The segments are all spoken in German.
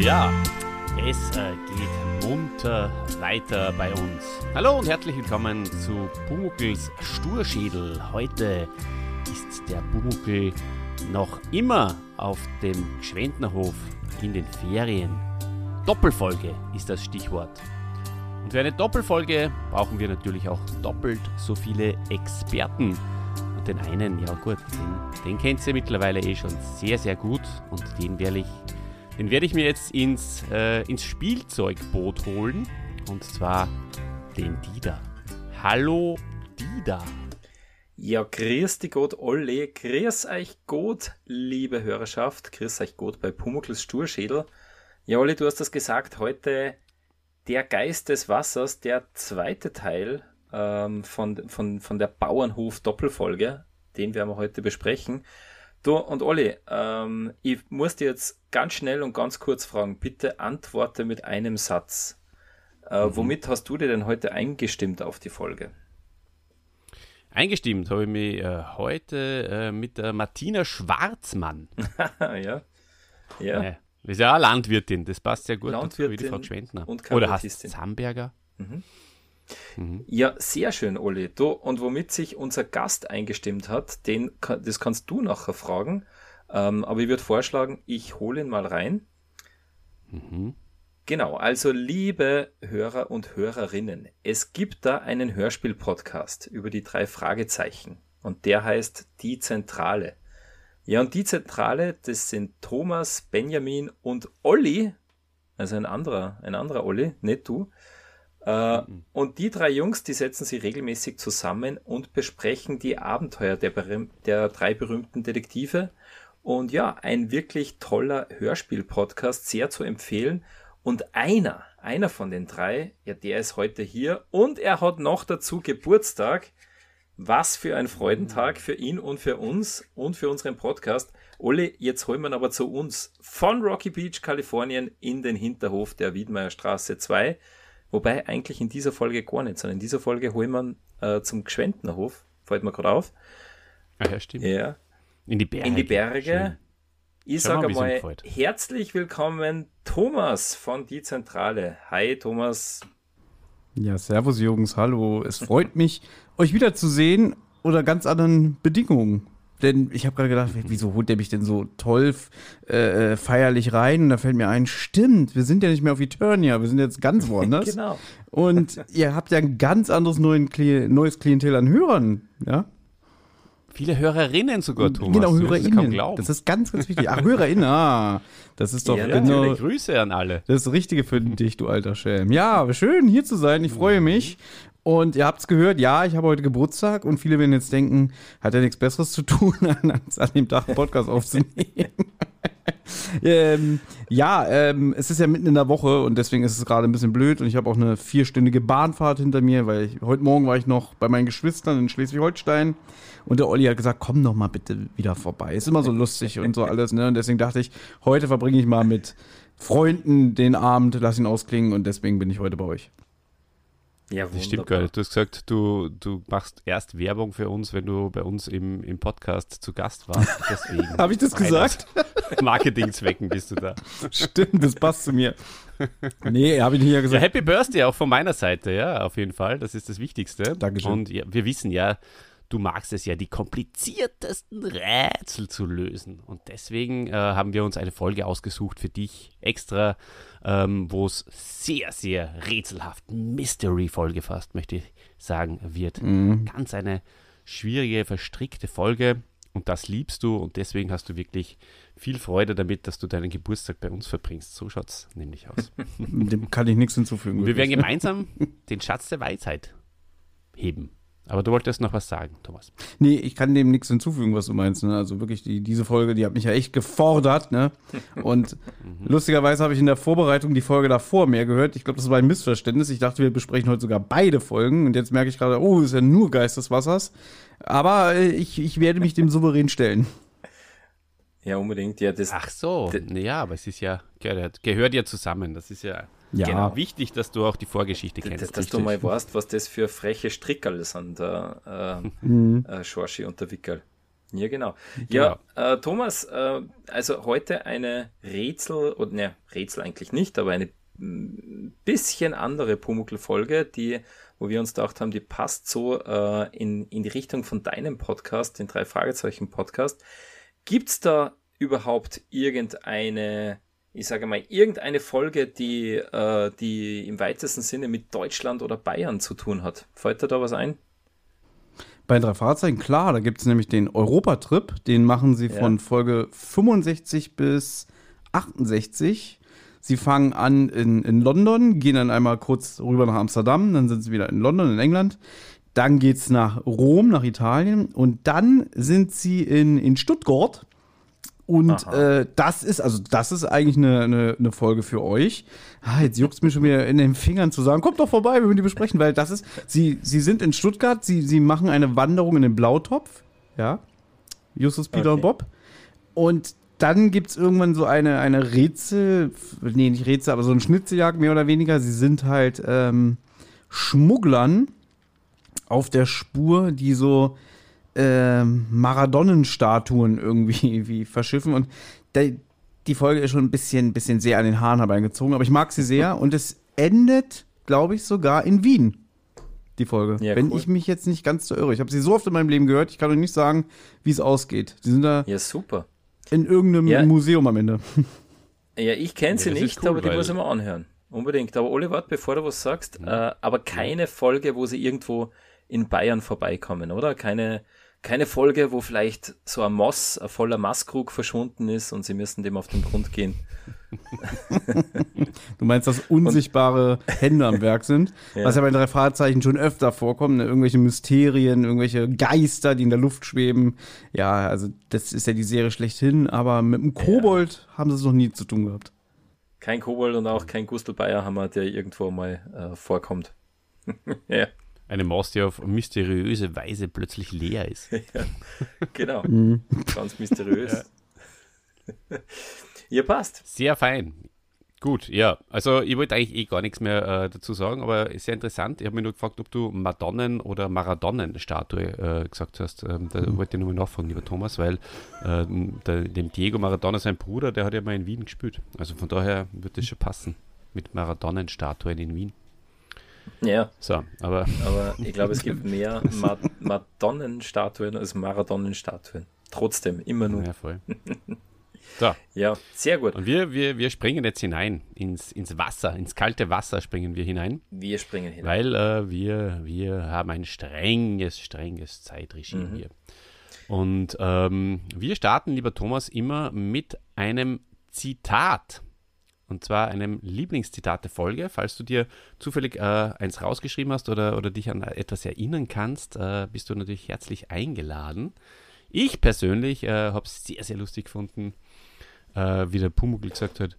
Ja, es äh, geht munter weiter bei uns. Hallo und herzlich willkommen zu Pumuckls Sturschädel. Heute ist der Pumuckl noch immer auf dem Gschwendnerhof in den Ferien. Doppelfolge ist das Stichwort. Und für eine Doppelfolge brauchen wir natürlich auch doppelt so viele Experten. Und den einen, ja gut, den, den kennt ihr mittlerweile eh schon sehr, sehr gut. Und den werde ich, den werde ich mir jetzt ins, äh, ins Spielzeugboot holen. Und zwar den Dida. Hallo Dida. Ja, grüß dich Gott alle, grüß euch Gott, liebe Hörerschaft, grüß euch Gott bei Pumuckls Sturschädel. Ja, Olli, du hast das gesagt, heute der Geist des Wassers, der zweite Teil ähm, von, von, von der Bauernhof-Doppelfolge, den werden wir heute besprechen. Du und Olli, ähm, ich muss dir jetzt ganz schnell und ganz kurz fragen, bitte antworte mit einem Satz. Äh, mhm. Womit hast du dir denn heute eingestimmt auf die Folge? Eingestimmt habe ich mich äh, heute äh, mit der Martina Schwarzmann. ja. Ja. Äh, ist ja eine Landwirtin, das passt sehr gut Landwirtin dazu, wie die Frau Schwendner. Und Oder heißt Zamberger? Mhm. Mhm. Ja, sehr schön, Olli. Du, und womit sich unser Gast eingestimmt hat, den, das kannst du nachher fragen. Ähm, aber ich würde vorschlagen, ich hole ihn mal rein. Mhm. Genau, also liebe Hörer und Hörerinnen, es gibt da einen Hörspiel-Podcast über die drei Fragezeichen und der heißt Die Zentrale. Ja, und die Zentrale, das sind Thomas, Benjamin und Olli, also ein anderer, ein anderer Olli, nicht du. Äh. Und die drei Jungs, die setzen sich regelmäßig zusammen und besprechen die Abenteuer der, der drei berühmten Detektive. Und ja, ein wirklich toller Hörspiel-Podcast, sehr zu empfehlen. Und einer, einer von den drei, ja, der ist heute hier und er hat noch dazu Geburtstag. Was für ein Freudentag für ihn und für uns und für unseren Podcast. Olli, jetzt holen wir aber zu uns von Rocky Beach, Kalifornien in den Hinterhof der Wiedmeier Straße 2. Wobei eigentlich in dieser Folge gar nicht, sondern in dieser Folge holen wir äh, zum Gschwendnerhof. Fällt mir gerade auf. Ah ja, stimmt. Ja. In die Berge. In die Berge. Schön. Ich sage mal herzlich willkommen, Thomas von Die Zentrale. Hi, Thomas. Ja, servus, Jungs. Hallo. Es freut mich, euch wiederzusehen unter ganz anderen Bedingungen. Denn ich habe gerade gedacht, wieso holt der mich denn so toll äh, äh, feierlich rein? Und da fällt mir ein, stimmt, wir sind ja nicht mehr auf Eternia, wir sind jetzt ganz woanders. genau. Und ihr habt ja ein ganz anderes neuen Kli neues Klientel an Hörern, ja? Viele Hörerinnen sogar, Thomas. Genau, Hörerinnen. Das ist ganz, ganz wichtig. Ach, Hörerinnen, ah. Das ist doch ja, genau. Grüße an alle. Das ist das Richtige für dich, du alter Schelm. Ja, schön hier zu sein. Ich freue mich. Und ihr habt es gehört, ja, ich habe heute Geburtstag und viele werden jetzt denken, hat er nichts Besseres zu tun, als an dem Tag einen Podcast aufzunehmen. ähm, ja, ähm, es ist ja mitten in der Woche und deswegen ist es gerade ein bisschen blöd und ich habe auch eine vierstündige Bahnfahrt hinter mir, weil ich, heute Morgen war ich noch bei meinen Geschwistern in Schleswig-Holstein und der Olli hat gesagt, komm doch mal bitte wieder vorbei. Ist immer so lustig und so alles, ne? Und deswegen dachte ich, heute verbringe ich mal mit Freunden den Abend, lass ihn ausklingen und deswegen bin ich heute bei euch. Ja, das stimmt geil. Du hast gesagt, du, du machst erst Werbung für uns, wenn du bei uns im, im Podcast zu Gast warst. Deswegen. Habe ich das gesagt? Marketingzwecken bist du da. Stimmt, das passt zu mir. Nee, habe ich nicht gesagt. Ja, Happy Birthday auch von meiner Seite, ja, auf jeden Fall. Das ist das Wichtigste. Dankeschön. Und ja, wir wissen ja, du magst es ja, die kompliziertesten Rätsel zu lösen. Und deswegen äh, haben wir uns eine Folge ausgesucht für dich extra, ähm, wo es sehr, sehr rätselhaft, Mystery-Folge fast, möchte ich sagen, wird. Mhm. Ganz eine schwierige, verstrickte Folge. Und das liebst du und deswegen hast du wirklich viel Freude damit, dass du deinen Geburtstag bei uns verbringst. So schaut es nämlich aus. Dem kann ich nichts hinzufügen. Und wir werden gemeinsam den Schatz der Weisheit heben. Aber du wolltest noch was sagen, Thomas. Nee, ich kann dem nichts hinzufügen, was du meinst. Ne? Also wirklich, die, diese Folge, die hat mich ja echt gefordert. Ne? Und mhm. lustigerweise habe ich in der Vorbereitung die Folge davor mehr gehört. Ich glaube, das war ein Missverständnis. Ich dachte, wir besprechen heute sogar beide Folgen. Und jetzt merke ich gerade, oh, ist ja nur Geist des Wassers. Aber äh, ich, ich werde mich dem souverän stellen. Ja, unbedingt. Ja, das, Ach so, ja, aber es ist ja, gehört, gehört ja zusammen. Das ist ja ja. Genau, wichtig, dass du auch die Vorgeschichte kennst. Dass, dass du mal weißt, was das für freche Strickerl sind, der äh, mhm. äh, Schorschi und der Wickel. Ja, genau. Ja, genau. Äh, Thomas, äh, also heute eine Rätsel, oder ne, Rätsel eigentlich nicht, aber eine mm, bisschen andere Pumuckl-Folge, die, wo wir uns gedacht haben, die passt so äh, in, in die Richtung von deinem Podcast, den drei Fragezeichen Podcast. Gibt's da überhaupt irgendeine, ich sage mal, irgendeine Folge, die, äh, die im weitesten Sinne mit Deutschland oder Bayern zu tun hat? Fällt dir da was ein? Bei drei Fahrzeugen, klar, da gibt es nämlich den Europatrip, den machen sie von Folge 65 bis 68. Sie fangen an in, in London, gehen dann einmal kurz rüber nach Amsterdam, dann sind sie wieder in London, in England. Dann geht es nach Rom, nach Italien und dann sind sie in, in Stuttgart und äh, das ist, also das ist eigentlich eine, eine, eine Folge für euch. Ah, jetzt juckt es mir schon wieder in den Fingern zu sagen, kommt doch vorbei, wir wollen die besprechen, weil das ist, sie, sie sind in Stuttgart, sie, sie machen eine Wanderung in den Blautopf, ja. Justus, Peter okay. und Bob. Und dann gibt es irgendwann so eine, eine Rätsel, nee, nicht Rätsel, aber so ein Schnitzeljagd mehr oder weniger. Sie sind halt ähm, Schmugglern auf der Spur, die so äh, Maradonnenstatuen irgendwie wie verschiffen. Und der, die Folge ist schon ein bisschen, bisschen sehr an den Haaren herbeigezogen, aber ich mag sie sehr. Und es endet, glaube ich, sogar in Wien. Die Folge. Ja, Wenn cool. ich mich jetzt nicht ganz so irre. Ich habe sie so oft in meinem Leben gehört, ich kann euch nicht sagen, wie es ausgeht. Die sind da. Ja, super. In irgendeinem ja. Museum am Ende. Ja, ich kenne sie ja, nicht, cool, aber die muss ich mal anhören. Unbedingt. Aber warte, bevor du was sagst, mhm. äh, aber keine Folge, wo sie irgendwo in Bayern vorbeikommen, oder? Keine, keine Folge, wo vielleicht so ein Moss, ein voller Masskrug verschwunden ist und sie müssen dem auf den Grund gehen. du meinst, dass unsichtbare und, Hände am Werk sind? Ja. Was ja bei drei Fahrzeichen schon öfter vorkommt, ne? irgendwelche Mysterien, irgendwelche Geister, die in der Luft schweben. Ja, also das ist ja die Serie schlechthin, aber mit dem Kobold ja. haben sie es noch nie zu tun gehabt. Kein Kobold und auch kein Gustl Bayerhammer, der irgendwo mal äh, vorkommt. ja. Eine Maus, die auf mysteriöse Weise plötzlich leer ist. ja, genau. Mhm. Ganz mysteriös. Ja. ja, passt. Sehr fein. Gut, ja. Also ich wollte eigentlich eh gar nichts mehr äh, dazu sagen, aber sehr interessant. Ich habe mich nur gefragt, ob du Madonnen- oder Maradonnen-Statue äh, gesagt hast. Ähm, da mhm. wollte ich nochmal nachfragen, lieber Thomas, weil äh, der, dem Diego Maradona, sein Bruder, der hat ja mal in Wien gespielt. Also von daher wird das schon passen mit Maradonnen-Statuen in Wien. Ja. So, aber. Aber ich glaube, es gibt mehr Ma Madonnenstatuen als Maradonnenstatuen. Trotzdem, immer nur. Ja, voll. So. Ja, sehr gut. Und wir, wir, wir springen jetzt hinein ins, ins Wasser, ins kalte Wasser springen wir hinein. Wir springen hinein. Weil äh, wir, wir haben ein strenges, strenges Zeitregime mhm. hier. Und ähm, wir starten, lieber Thomas, immer mit einem Zitat. Und zwar einem Lieblingszitat der Folge. Falls du dir zufällig äh, eins rausgeschrieben hast oder, oder dich an etwas erinnern kannst, äh, bist du natürlich herzlich eingeladen. Ich persönlich äh, habe es sehr, sehr lustig gefunden, äh, wie der Pumuckl gesagt hat.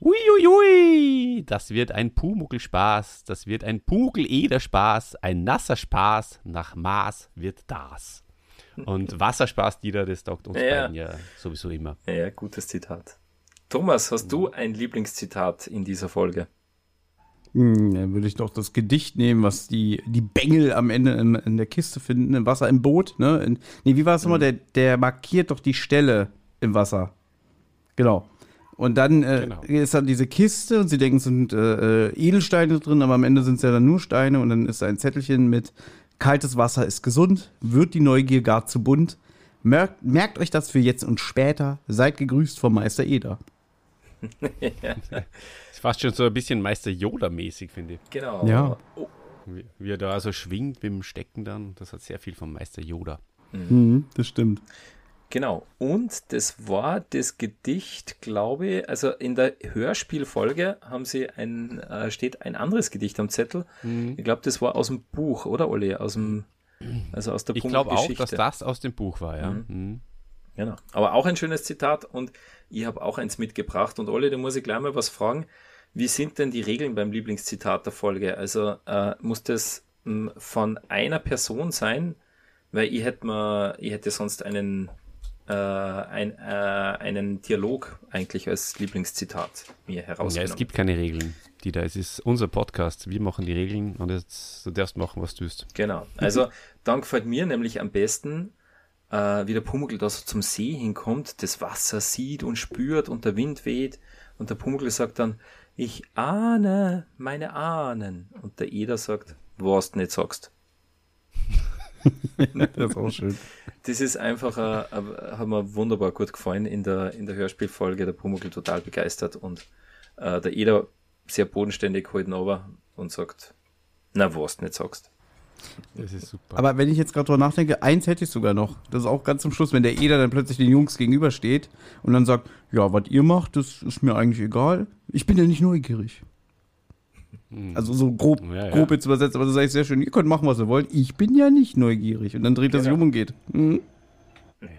Uiuiui, das wird ein Pumuckl-Spaß, das wird ein Pumuckl-Eder-Spaß, ein nasser Spaß, nach Maß wird das. Und Wasserspaß, die da, das taugt uns ja. beiden ja sowieso immer. Ja, gutes Zitat. Thomas, hast du ein Lieblingszitat in dieser Folge? Hm, dann würde ich doch das Gedicht nehmen, was die, die Bengel am Ende in, in der Kiste finden, im Wasser, im Boot. Ne? In, nee, wie war es mhm. nochmal? Der, der markiert doch die Stelle im Wasser. Genau. Und dann äh, genau. ist da diese Kiste und sie denken, es sind äh, äh, Edelsteine drin, aber am Ende sind es ja dann nur Steine und dann ist da ein Zettelchen mit kaltes Wasser ist gesund, wird die Neugier gar zu bunt. Merkt, merkt euch das für jetzt und später. Seid gegrüßt vom Meister Eder ja. ist fast schon so ein bisschen Meister Yoda-mäßig, finde ich. Genau. Ja. Oh. Wie, wie, er da so schwingt mit dem Stecken dann, das hat sehr viel vom Meister Yoda. Mhm. Mhm, das stimmt. Genau. Und das war das Gedicht, glaube ich, also in der Hörspielfolge haben sie ein, äh, steht ein anderes Gedicht am Zettel. Mhm. Ich glaube, das war aus dem Buch, oder Olli? Aus dem, also aus der Ich glaube auch, dass das aus dem Buch war, ja. Mhm. Genau. Aber auch ein schönes Zitat und ich habe auch eins mitgebracht. Und Olli, da muss ich gleich mal was fragen. Wie sind denn die Regeln beim Lieblingszitat der Folge? Also äh, muss das mh, hm, von einer Person sein? Weil ich hätte mal, ich hätte sonst einen, äh, ein, äh, einen Dialog eigentlich als Lieblingszitat mir herausgenommen. Ja, es gibt keine Regeln, die da. Es ist unser Podcast. Wir machen die Regeln und jetzt du darfst machen, was du willst. Genau. Also dann gefällt mir nämlich am besten äh, wie der Pumuckl da so zum See hinkommt, das Wasser sieht und spürt und der Wind weht und der Pumuckl sagt dann, ich ahne meine Ahnen. Und der Eder sagt, was du nicht sagst. das ist auch schön. Das ist einfach, äh, hat mir wunderbar gut gefallen in der, in der Hörspielfolge. Der Pumuckl total begeistert und äh, der Eder sehr bodenständig heute aber und sagt, na, was du nicht sagst. Das ist super. Aber wenn ich jetzt gerade drüber nachdenke, eins hätte ich sogar noch. Das ist auch ganz zum Schluss, wenn der Eder dann plötzlich den Jungs gegenübersteht und dann sagt, ja, was ihr macht, das ist mir eigentlich egal. Ich bin ja nicht neugierig. Hm. Also so grob, ja, ja. grob jetzt übersetzt, aber das ist eigentlich sehr schön. Ihr könnt machen, was ihr wollt. Ich bin ja nicht neugierig. Und dann dreht er sich um und geht. Mhm.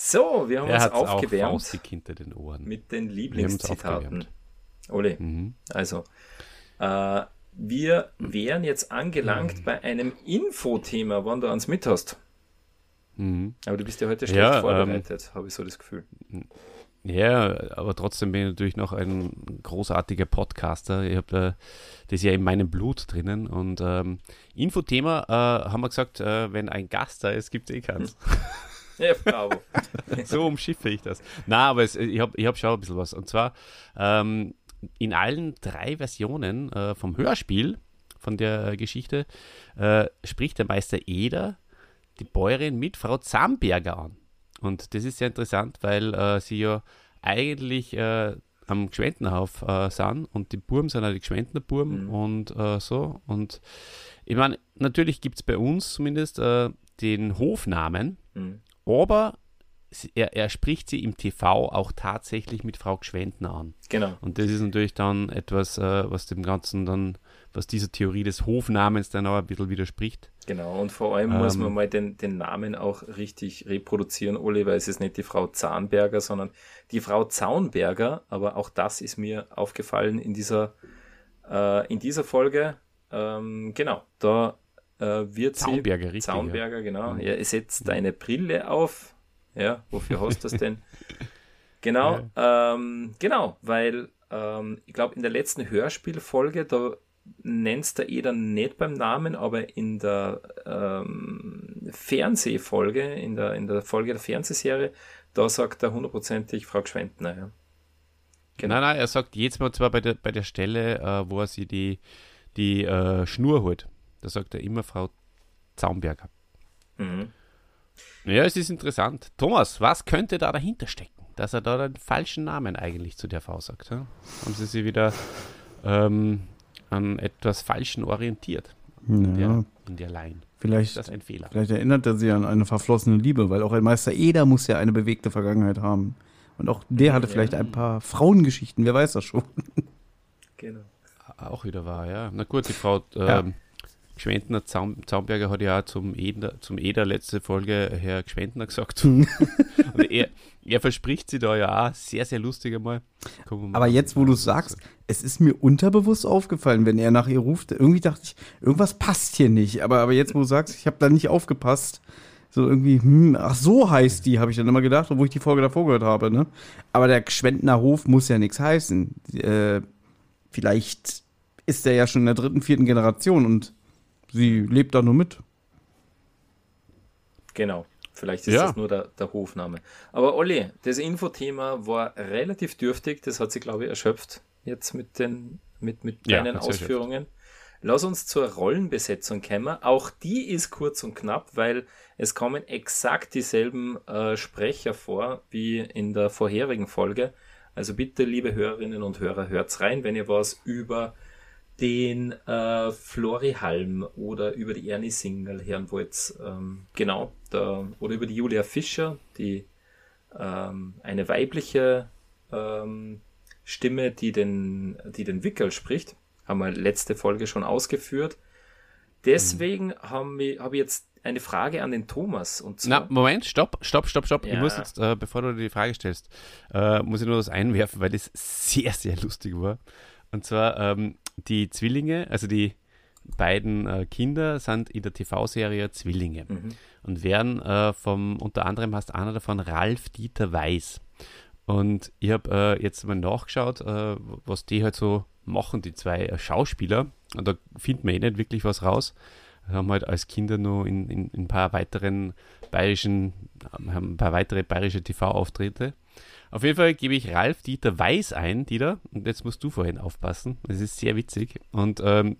So, wir haben uns aufgewärmt. Auch hinter den Ohren. Mit den Lieblingszitaten. Ole, mhm. also, äh, wir wären jetzt angelangt mhm. bei einem Infothema, wann du ans mit hast. Mhm. Aber du bist ja heute schlecht ja, vorbereitet, ähm, habe ich so das Gefühl. Ja, aber trotzdem bin ich natürlich noch ein großartiger Podcaster. Ich habe äh, das ja in meinem Blut drinnen. Und ähm, Infothema äh, haben wir gesagt, äh, wenn ein Gast da ist, gibt es eh keins. Ja, bravo. so umschiffe ich das. Na, aber es, ich habe ich hab schon ein bisschen was. Und zwar, ähm, in allen drei Versionen äh, vom Hörspiel von der Geschichte äh, spricht der Meister Eder die Bäuerin mit Frau Zamberger an. Und das ist sehr interessant, weil äh, sie ja eigentlich äh, am Gschwendenhauf äh, sind und die Burm sind ja die Gschwendener Burm mhm. und äh, so. Und ich meine, natürlich gibt es bei uns zumindest den Hofnamen, mhm. aber er, er, spricht sie im TV auch tatsächlich mit Frau Gschwendner an. Genau. Und das ist natürlich dann etwas, äh, was dem Ganzen dann, was dieser Theorie des Hofnamens dann auch ein bisschen widerspricht. Genau, und vor allem ähm, muss man mal den, den Namen auch richtig reproduzieren, Oli, weil es ist nicht die Frau Zahnberger, sondern die Frau Zaunberger, aber auch das ist mir aufgefallen in dieser, äh, in dieser Folge. Ähm, genau, da äh, wird Zaunberger, sie. Richtig, Zaunberger, ja. genau. Mhm. Er setzt mhm. eine Brille auf, ja, wofür hast du das denn? Genau, ja. ähm, genau, weil ähm, ich glaube, in der letzten Hörspielfolge, da nennst du eh dann nicht beim Namen, aber in der ähm, Fernsehfolge, in der, in der Folge der Fernsehserie, da sagt er hundertprozentig Frau Gschwendner. Ja. Genau. Nein, nein, er sagt jetzt mal zwar bei der, bei der Stelle, äh, wo er sie die, die äh, Schnur holt. Da sagt er immer Frau Zaumberger. Mhm. Ja, es ist interessant. Thomas, was könnte da dahinter stecken, dass er da den falschen Namen eigentlich zu der V sagt? Ja? Haben Sie sich wieder ähm, an etwas Falschen orientiert in, ja. der, in der Line? Vielleicht, ist das ein Fehler? Vielleicht erinnert er sich an eine verflossene Liebe, weil auch ein Meister Eder muss ja eine bewegte Vergangenheit haben. Und auch der hatte ja. vielleicht ein paar Frauengeschichten, wer weiß das schon. Genau. Auch wieder wahr, ja. Na gut, die Frau ähm, Gschwendner Zaum, Zaumberger hat ja auch zum Eder, zum Eder letzte Folge Herr Gschwendner gesagt. und er, er verspricht sie da ja auch sehr, sehr lustig einmal. Aber jetzt, wo du sagst, es ist mir unterbewusst aufgefallen, wenn er nach ihr ruft. Irgendwie dachte ich, irgendwas passt hier nicht. Aber, aber jetzt, wo du sagst, ich habe da nicht aufgepasst. So irgendwie, hm, ach so heißt die, habe ich dann immer gedacht, obwohl ich die Folge davor gehört habe. Ne? Aber der Gschwendner Hof muss ja nichts heißen. Äh, vielleicht ist der ja schon in der dritten, vierten Generation und sie lebt da nur mit. Genau. Vielleicht ist ja. das nur der, der, Hofname. Aber Olli, das Infothema war relativ dürftig. Das hat sich, glaube ich, erschöpft jetzt mit den mit, mit deinen ja, Ausführungen. Lass uns zur Rollenbesetzung kommen. Auch die ist kurz und knapp, weil es kommen exakt dieselben äh, Sprecher vor wie in der vorherigen Folge. Also bitte, liebe Hörerinnen und Hörer, hört's rein, wenn ihr was über den äh, Flori Halm oder über die Ernie Single hören wollt. Ähm, genau, da, oder über die Julia Fischer, die ähm, eine weibliche ähm, Stimme, die den, die den Wickel spricht. Haben wir letzte Folge schon ausgeführt. Deswegen mhm. habe ich, hab jetzt eine Frage an den Thomas. Und zwar, Na, Moment, stopp, stopp, stopp, stopp. Ja. Ich muss jetzt, äh, bevor du die Frage stellst, äh, muss ich nur das einwerfen, weil das sehr, sehr lustig war. Und zwar, ähm, die Zwillinge, also die beiden äh, Kinder sind in der TV-Serie Zwillinge mhm. und werden äh, vom, unter anderem heißt einer davon Ralf Dieter Weiß. Und ich habe äh, jetzt mal nachgeschaut, äh, was die halt so machen, die zwei äh, Schauspieler. Und da findet man eh nicht wirklich was raus. haben halt als Kinder noch in, in, in ein paar weiteren bayerischen, haben ein paar weitere bayerische TV-Auftritte. Auf jeden Fall gebe ich Ralf Dieter Weiß ein, Dieter, und jetzt musst du vorhin aufpassen. Das ist sehr witzig. Und ähm,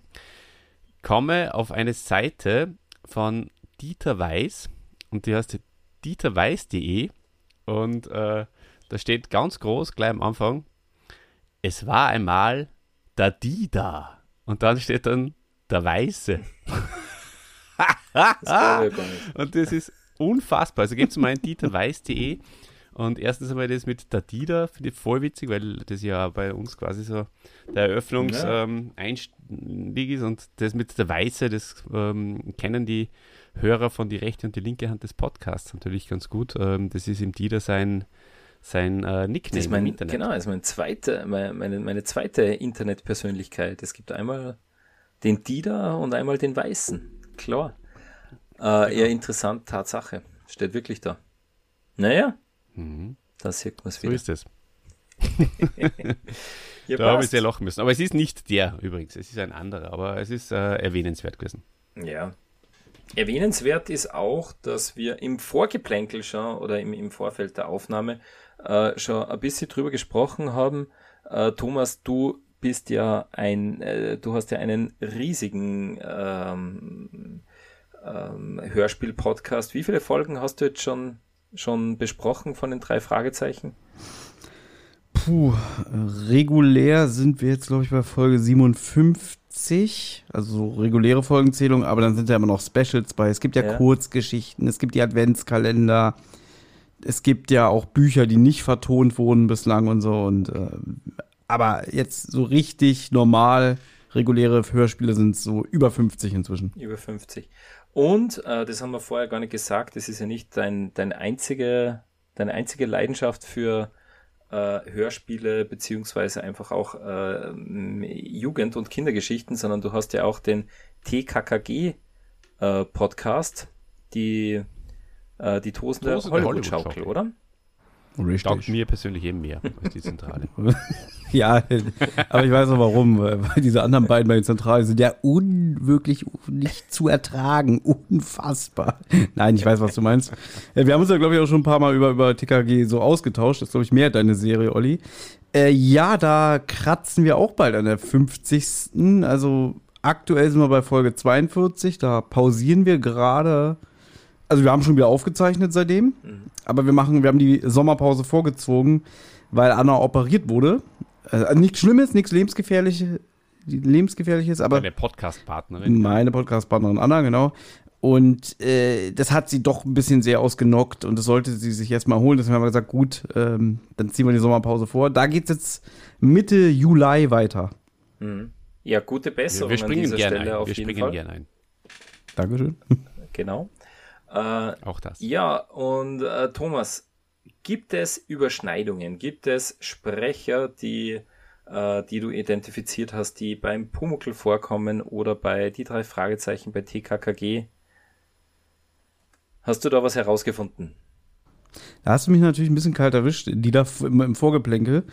komme auf eine Seite von Dieter Weiß und die heißt dieterweiß.de und äh, da steht ganz groß gleich am Anfang, es war einmal der Dida. Und dann steht dann der Weiße. das und das ist unfassbar. Also gebt mal ein dieterweiß.de und erstens einmal das mit der Dida, finde ich voll witzig, weil das ja bei uns quasi so der Eröffnungseinstieg ähm, ist und das mit der Weiße, das ähm, kennen die Hörer von die rechte und die linke Hand des Podcasts natürlich ganz gut. Ähm, das ist im Dida sein, sein äh, Nickname das ist mein, im Internet. Genau, das ist mein zweite, meine, meine, meine zweite Internetpersönlichkeit. Es gibt einmal den Dida und einmal den Weißen. Klar. Äh, genau. Eher interessant, Tatsache. Steht wirklich da. Naja, mhm. da sieht man es wieder. So ist es. da habe ich sehr lachen müssen. Aber es ist nicht der übrigens, es ist ein anderer, aber es ist äh, erwähnenswert gewesen. Ja. Erwähnenswert ist auch, dass wir im Vorgeplänkel schon oder im, im Vorfeld der Aufnahme äh, schon ein bisschen drüber gesprochen haben. Äh, Thomas, du bist ja ein, äh, du hast ja einen riesigen ähm, ähm, Hörspiel-Podcast. Wie viele Folgen hast du jetzt schon, schon besprochen von den drei Fragezeichen? Puh, regulär sind wir jetzt, glaube ich, bei Folge 57, also so reguläre Folgenzählung, aber dann sind ja immer noch Specials bei. Es gibt ja, ja. Kurzgeschichten, es gibt die Adventskalender, es gibt ja auch Bücher, die nicht vertont wurden bislang und so. Und äh, aber jetzt so richtig normal reguläre Hörspiele sind so über 50 inzwischen. Über 50. Und äh, das haben wir vorher gar nicht gesagt, das ist ja nicht dein, dein einzige, deine einzige Leidenschaft für äh, Hörspiele beziehungsweise einfach auch äh, Jugend- und Kindergeschichten, sondern du hast ja auch den TKKG äh, die, äh, die Tosen der Hollywood-Schaukel, Hollywood oder? Richtig. Taugt mir persönlich eben mehr als die Zentrale. ja, aber ich weiß auch warum, weil diese anderen beiden bei den Zentralen sind ja unwirklich nicht zu ertragen. Unfassbar. Nein, ich weiß, was du meinst. Wir haben uns ja, glaube ich, auch schon ein paar Mal über, über TKG so ausgetauscht. Das ist, glaube ich, mehr deine Serie, Olli. Äh, ja, da kratzen wir auch bald an der 50. Also aktuell sind wir bei Folge 42. Da pausieren wir gerade also wir haben schon wieder aufgezeichnet seitdem, mhm. aber wir machen, wir haben die Sommerpause vorgezogen, weil Anna operiert wurde. Also nichts Schlimmes, nichts lebensgefährliches, lebensgefährliches, aber meine Podcast-Partnerin. Meine Podcast-Partnerin Anna, genau. Und äh, das hat sie doch ein bisschen sehr ausgenockt und das sollte sie sich jetzt mal holen. Deswegen haben wir gesagt, gut, ähm, dann ziehen wir die Sommerpause vor. Da geht es jetzt Mitte Juli weiter. Mhm. Ja, gute Besserung. Ja, wir springen gerne ein. wir springen gerne ein. Dankeschön. Genau. Äh, Auch das. Ja, und äh, Thomas, gibt es Überschneidungen? Gibt es Sprecher, die, äh, die du identifiziert hast, die beim Pumuckl vorkommen oder bei die drei Fragezeichen bei TKKG? Hast du da was herausgefunden? Da hast du mich natürlich ein bisschen kalt erwischt, die da im Vorgeplänkel.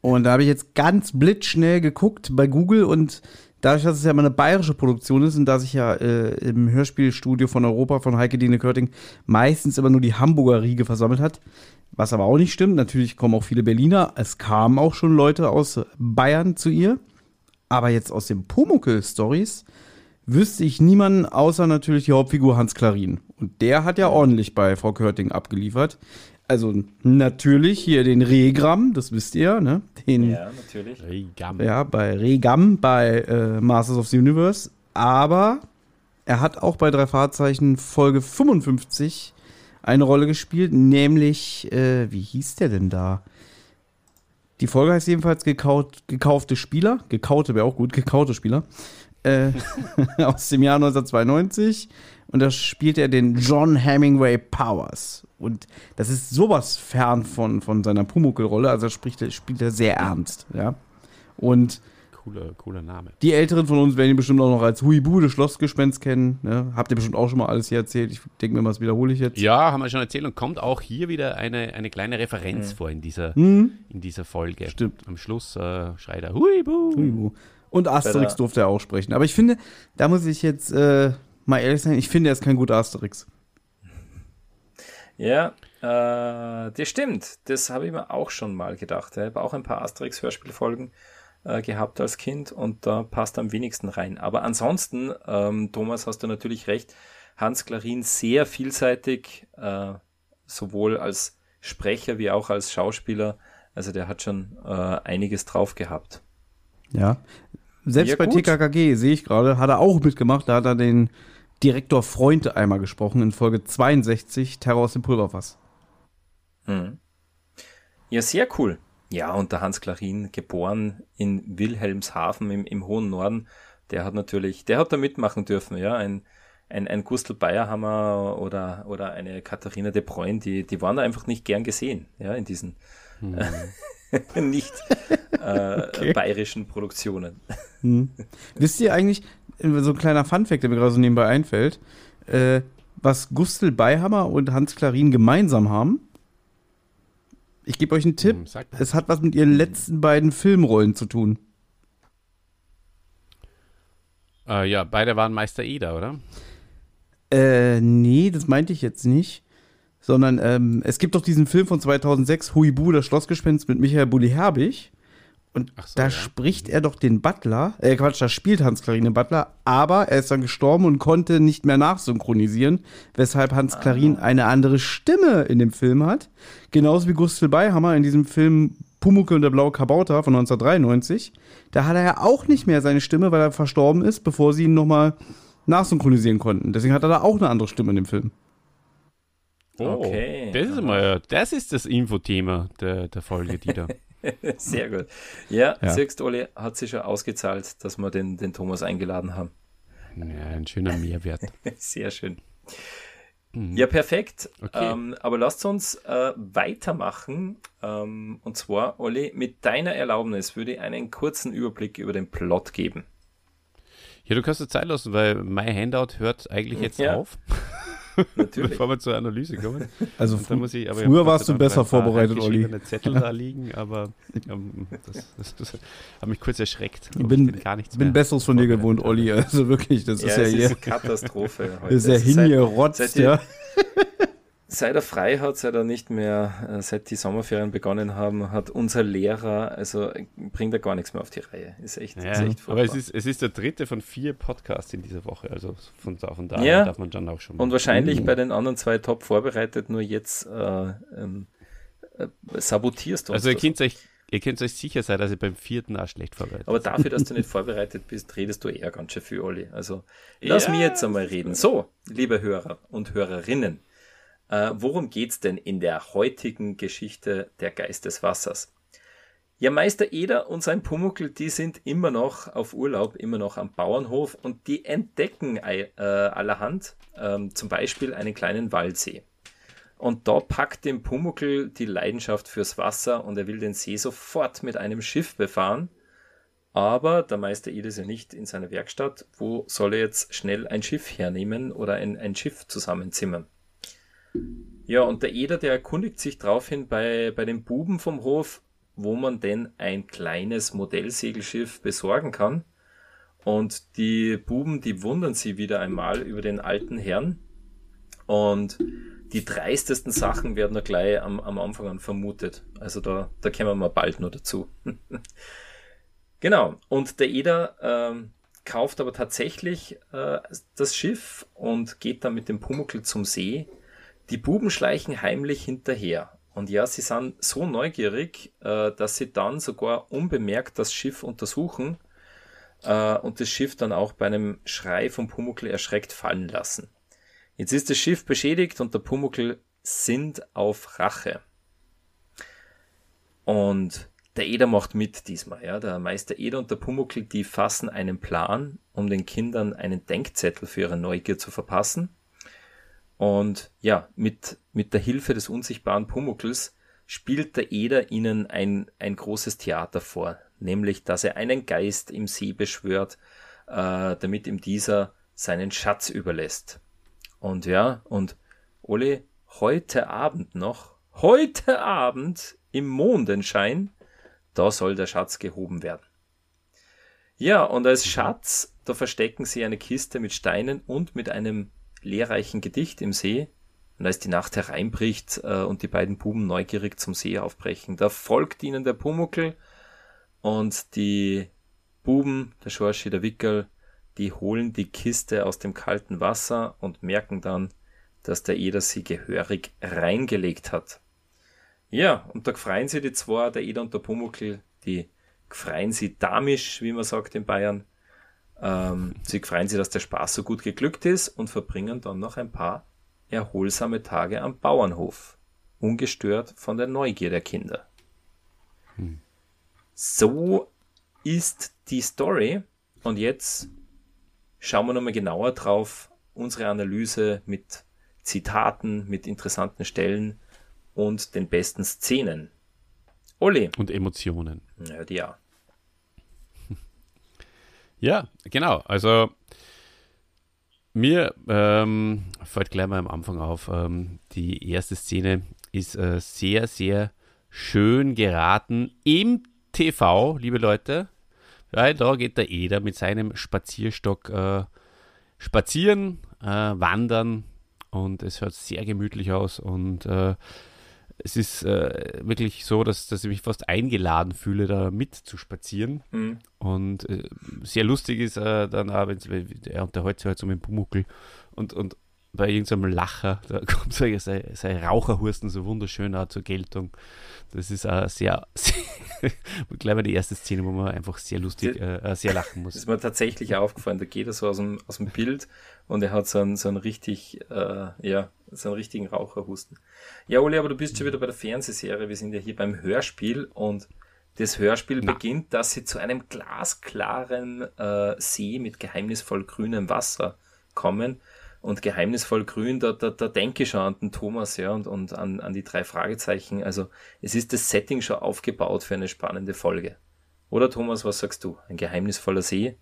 Und da habe ich jetzt ganz blitzschnell geguckt bei Google und dadurch, dass es ja mal eine bayerische Produktion ist und dass ich ja äh, im Hörspielstudio von Europa von Heike Dine Körting meistens immer nur die Hamburger Riege versammelt hat, was aber auch nicht stimmt. Natürlich kommen auch viele Berliner. Es kamen auch schon Leute aus Bayern zu ihr. Aber jetzt aus den Pumuckl-Stories wüsste ich niemanden, außer natürlich die Hauptfigur Hans Klarin. Und der hat ja ordentlich bei Frau Körting abgeliefert also natürlich hier den Regram, das wisst ihr, ne? Den, ja, natürlich. Regam. Ja, bei Regam, bei äh, Masters of the Universe. Aber er hat auch bei drei Fahrzeichen Folge 55 eine Rolle gespielt, nämlich, äh, wie hieß der denn da? Die Folge heißt jedenfalls gekaut, gekaufte Spieler. Gekaute wäre auch gut, gekaute Spieler. Äh, aus dem Jahr 1992. Und da spielt er den John Hemingway Powers. Und das ist sowas fern von, von seiner Pumuckl-Rolle. Also spricht, spielt er sehr ernst. Ja. Und cooler, cooler Name. Die Älteren von uns werden ihn bestimmt auch noch als Huibu, das Schlossgespenst kennen. Ne? Habt ihr bestimmt auch schon mal alles hier erzählt. Ich denke mir mal, das wiederhole ich jetzt. Ja, haben wir schon erzählt und kommt auch hier wieder eine, eine kleine Referenz mhm. vor in dieser, mhm. in dieser Folge. Stimmt. Am Schluss äh, schreit er Huibu. Huibu. Und Asterix durfte er auch sprechen. Aber ich finde, da muss ich jetzt äh, mal ehrlich sein, ich finde, er ist kein guter Asterix. Ja, äh, das stimmt. Das habe ich mir auch schon mal gedacht. Ich habe auch ein paar Asterix-Hörspielfolgen äh, gehabt als Kind und da passt am wenigsten rein. Aber ansonsten, ähm, Thomas, hast du natürlich recht, Hans Klarin sehr vielseitig, äh, sowohl als Sprecher wie auch als Schauspieler. Also der hat schon äh, einiges drauf gehabt. Ja. Selbst ja, bei gut. TKKG sehe ich gerade, hat er auch mitgemacht. Da hat er den Direktor Freund einmal gesprochen in Folge 62, Terror aus dem Pulverfass. Hm. Ja, sehr cool. Ja, und der Hans Klarin, geboren in Wilhelmshaven im, im hohen Norden, der hat natürlich, der hat da mitmachen dürfen, ja, ein, ein, ein Gustl Bayerhammer oder, oder eine Katharina de Bruyne, die, die waren da einfach nicht gern gesehen, ja, in diesen hm. äh, nicht äh, okay. bayerischen Produktionen. Hm. Wisst ihr eigentlich, so ein kleiner Funfact, der mir gerade so nebenbei einfällt, äh, was Gustl Beihammer und Hans Klarin gemeinsam haben? Ich gebe euch einen Tipp. Hm, es hat was mit ihren letzten beiden Filmrollen zu tun. Äh, ja, beide waren Meister Eder, oder? Äh, nee, das meinte ich jetzt nicht. Sondern ähm, es gibt doch diesen Film von 2006, Huibu, das Schlossgespenst mit Michael Bulli Herbig. Und so, da ja. spricht er doch den Butler, äh Quatsch, da spielt Hans Klarin den Butler, aber er ist dann gestorben und konnte nicht mehr nachsynchronisieren, weshalb Hans Klarin ah. eine andere Stimme in dem Film hat. Genauso wie Gustl Beihammer in diesem Film Pumuckel und der blaue Kabauter von 1993. Da hat er ja auch nicht mehr seine Stimme, weil er verstorben ist, bevor sie ihn nochmal nachsynchronisieren konnten. Deswegen hat er da auch eine andere Stimme in dem Film. Oh, okay. Das ist mal, das ist das Infothema der, der Folge, Dieter. Sehr gut. Ja, ja. siehst Oli, hat sich schon ausgezahlt, dass wir den, den Thomas eingeladen haben. Ja, ein schöner Mehrwert. Sehr schön. Mhm. Ja, perfekt. Okay. Ähm, aber lasst uns äh, weitermachen. Ähm, und zwar, Olli, mit deiner Erlaubnis würde ich einen kurzen Überblick über den Plot geben. Ja, du kannst dir Zeit lassen, weil mein Handout hört eigentlich jetzt ja. auf. Natürlich. Bevor wir zur Analyse kommen. Also ich, früher warst du besser vorbereitet, Olli. Zettel da liegen, aber ähm, das, das, das, hat mich kurz erschreckt. Ich bin, ich bin gar nichts bin Besseres von dir gewohnt, Olli. Also wirklich, das ja, ist ja hier. Ist Katastrophe. Heute. Das ist ja hingerotzt, ja. Seit er frei hat, seit er nicht mehr, äh, seit die Sommerferien begonnen haben, hat unser Lehrer, also bringt er gar nichts mehr auf die Reihe. Ist echt, ja, ist echt Aber es ist, es ist der dritte von vier Podcasts in dieser Woche, also von, von daher ja, darf man dann auch schon. Und wahrscheinlich mhm. bei den anderen zwei top vorbereitet, nur jetzt äh, ähm, äh, sabotierst du uns. Also ihr könnt euch Ihr könnt euch sicher sein, dass ihr beim vierten auch schlecht vorbereitet Aber dafür, dass du nicht vorbereitet bist, redest du eher ganz schön viel, Olli. Also lass ja, mir jetzt einmal reden. So, liebe Hörer und Hörerinnen, äh, worum geht's denn in der heutigen Geschichte der Geist des Wassers? Ja, Meister Eder und sein Pumuckel, die sind immer noch auf Urlaub, immer noch am Bauernhof und die entdecken äh, allerhand, ähm, zum Beispiel einen kleinen Waldsee. Und da packt dem Pumuckel die Leidenschaft fürs Wasser und er will den See sofort mit einem Schiff befahren. Aber der Meister Eder ist ja nicht in seiner Werkstatt. Wo soll er jetzt schnell ein Schiff hernehmen oder ein, ein Schiff zusammenzimmern? Ja, und der Eder, der erkundigt sich daraufhin bei, bei den Buben vom Hof, wo man denn ein kleines Modellsegelschiff besorgen kann. Und die Buben, die wundern sie wieder einmal über den alten Herrn. Und die dreistesten Sachen werden da gleich am, am Anfang an vermutet. Also da, da kommen wir bald noch dazu. genau. Und der Eder ähm, kauft aber tatsächlich äh, das Schiff und geht dann mit dem Pumuckl zum See die Buben schleichen heimlich hinterher. Und ja, sie sind so neugierig, äh, dass sie dann sogar unbemerkt das Schiff untersuchen äh, und das Schiff dann auch bei einem Schrei vom Pumuckl erschreckt fallen lassen. Jetzt ist das Schiff beschädigt und der Pumuckl sind auf Rache. Und der Eder macht mit diesmal, ja. Der Meister Eder und der Pumuckl, die fassen einen Plan, um den Kindern einen Denkzettel für ihre Neugier zu verpassen. Und ja, mit, mit der Hilfe des unsichtbaren Pumuckls spielt der Eder ihnen ein, ein großes Theater vor, nämlich dass er einen Geist im See beschwört, äh, damit ihm dieser seinen Schatz überlässt. Und ja, und Ole, heute Abend noch, heute Abend im Mondenschein, da soll der Schatz gehoben werden. Ja, und als Schatz da verstecken sie eine Kiste mit Steinen und mit einem lehrreichen Gedicht im See. Und als die Nacht hereinbricht äh, und die beiden Buben neugierig zum See aufbrechen, da folgt ihnen der Pumuckel und die Buben, der Schorschi, der Wickel, die holen die Kiste aus dem kalten Wasser und merken dann, dass der Eder sie gehörig reingelegt hat. Ja, und da freuen sie die zwei, der Eder und der Pumuckel, die freuen sie damisch, wie man sagt in Bayern. Ähm, sie freuen sich, dass der Spaß so gut geglückt ist und verbringen dann noch ein paar erholsame Tage am Bauernhof, ungestört von der Neugier der Kinder. Hm. So ist die Story und jetzt schauen wir nochmal genauer drauf, unsere Analyse mit Zitaten, mit interessanten Stellen und den besten Szenen. Olli. Und Emotionen. Ja, die ja. Ja, genau. Also mir ähm, fällt gleich mal am Anfang auf, ähm, die erste Szene ist äh, sehr, sehr schön geraten im TV, liebe Leute. Weil da geht der Eder mit seinem Spazierstock äh, spazieren, äh, wandern und es hört sehr gemütlich aus und äh, es ist äh, wirklich so, dass, dass ich mich fast eingeladen fühle, da mit zu spazieren. Mhm. Und äh, sehr lustig ist äh, dann auch, wenn er unterhält sich halt so mit dem Pumuckel und, und bei irgendeinem Lacher, da kommt so sein, sein Raucherhursten so wunderschön auch zur Geltung. Das ist auch sehr, sehr gleich mal die erste Szene, wo man einfach sehr lustig, äh, äh, sehr lachen muss. Das ist mir tatsächlich aufgefallen, da geht er so aus dem, aus dem Bild und er hat so einen, so einen richtig, äh, ja, so einen richtigen Raucherhusten. Ja, Uli, aber du bist schon wieder bei der Fernsehserie, wir sind ja hier beim Hörspiel und das Hörspiel Na. beginnt, dass sie zu einem glasklaren äh, See mit geheimnisvoll grünem Wasser kommen und geheimnisvoll grün, da, da, da denke ich schon an den Thomas, ja, und, und an, an die drei Fragezeichen. Also es ist das Setting schon aufgebaut für eine spannende Folge. Oder Thomas, was sagst du? Ein geheimnisvoller See?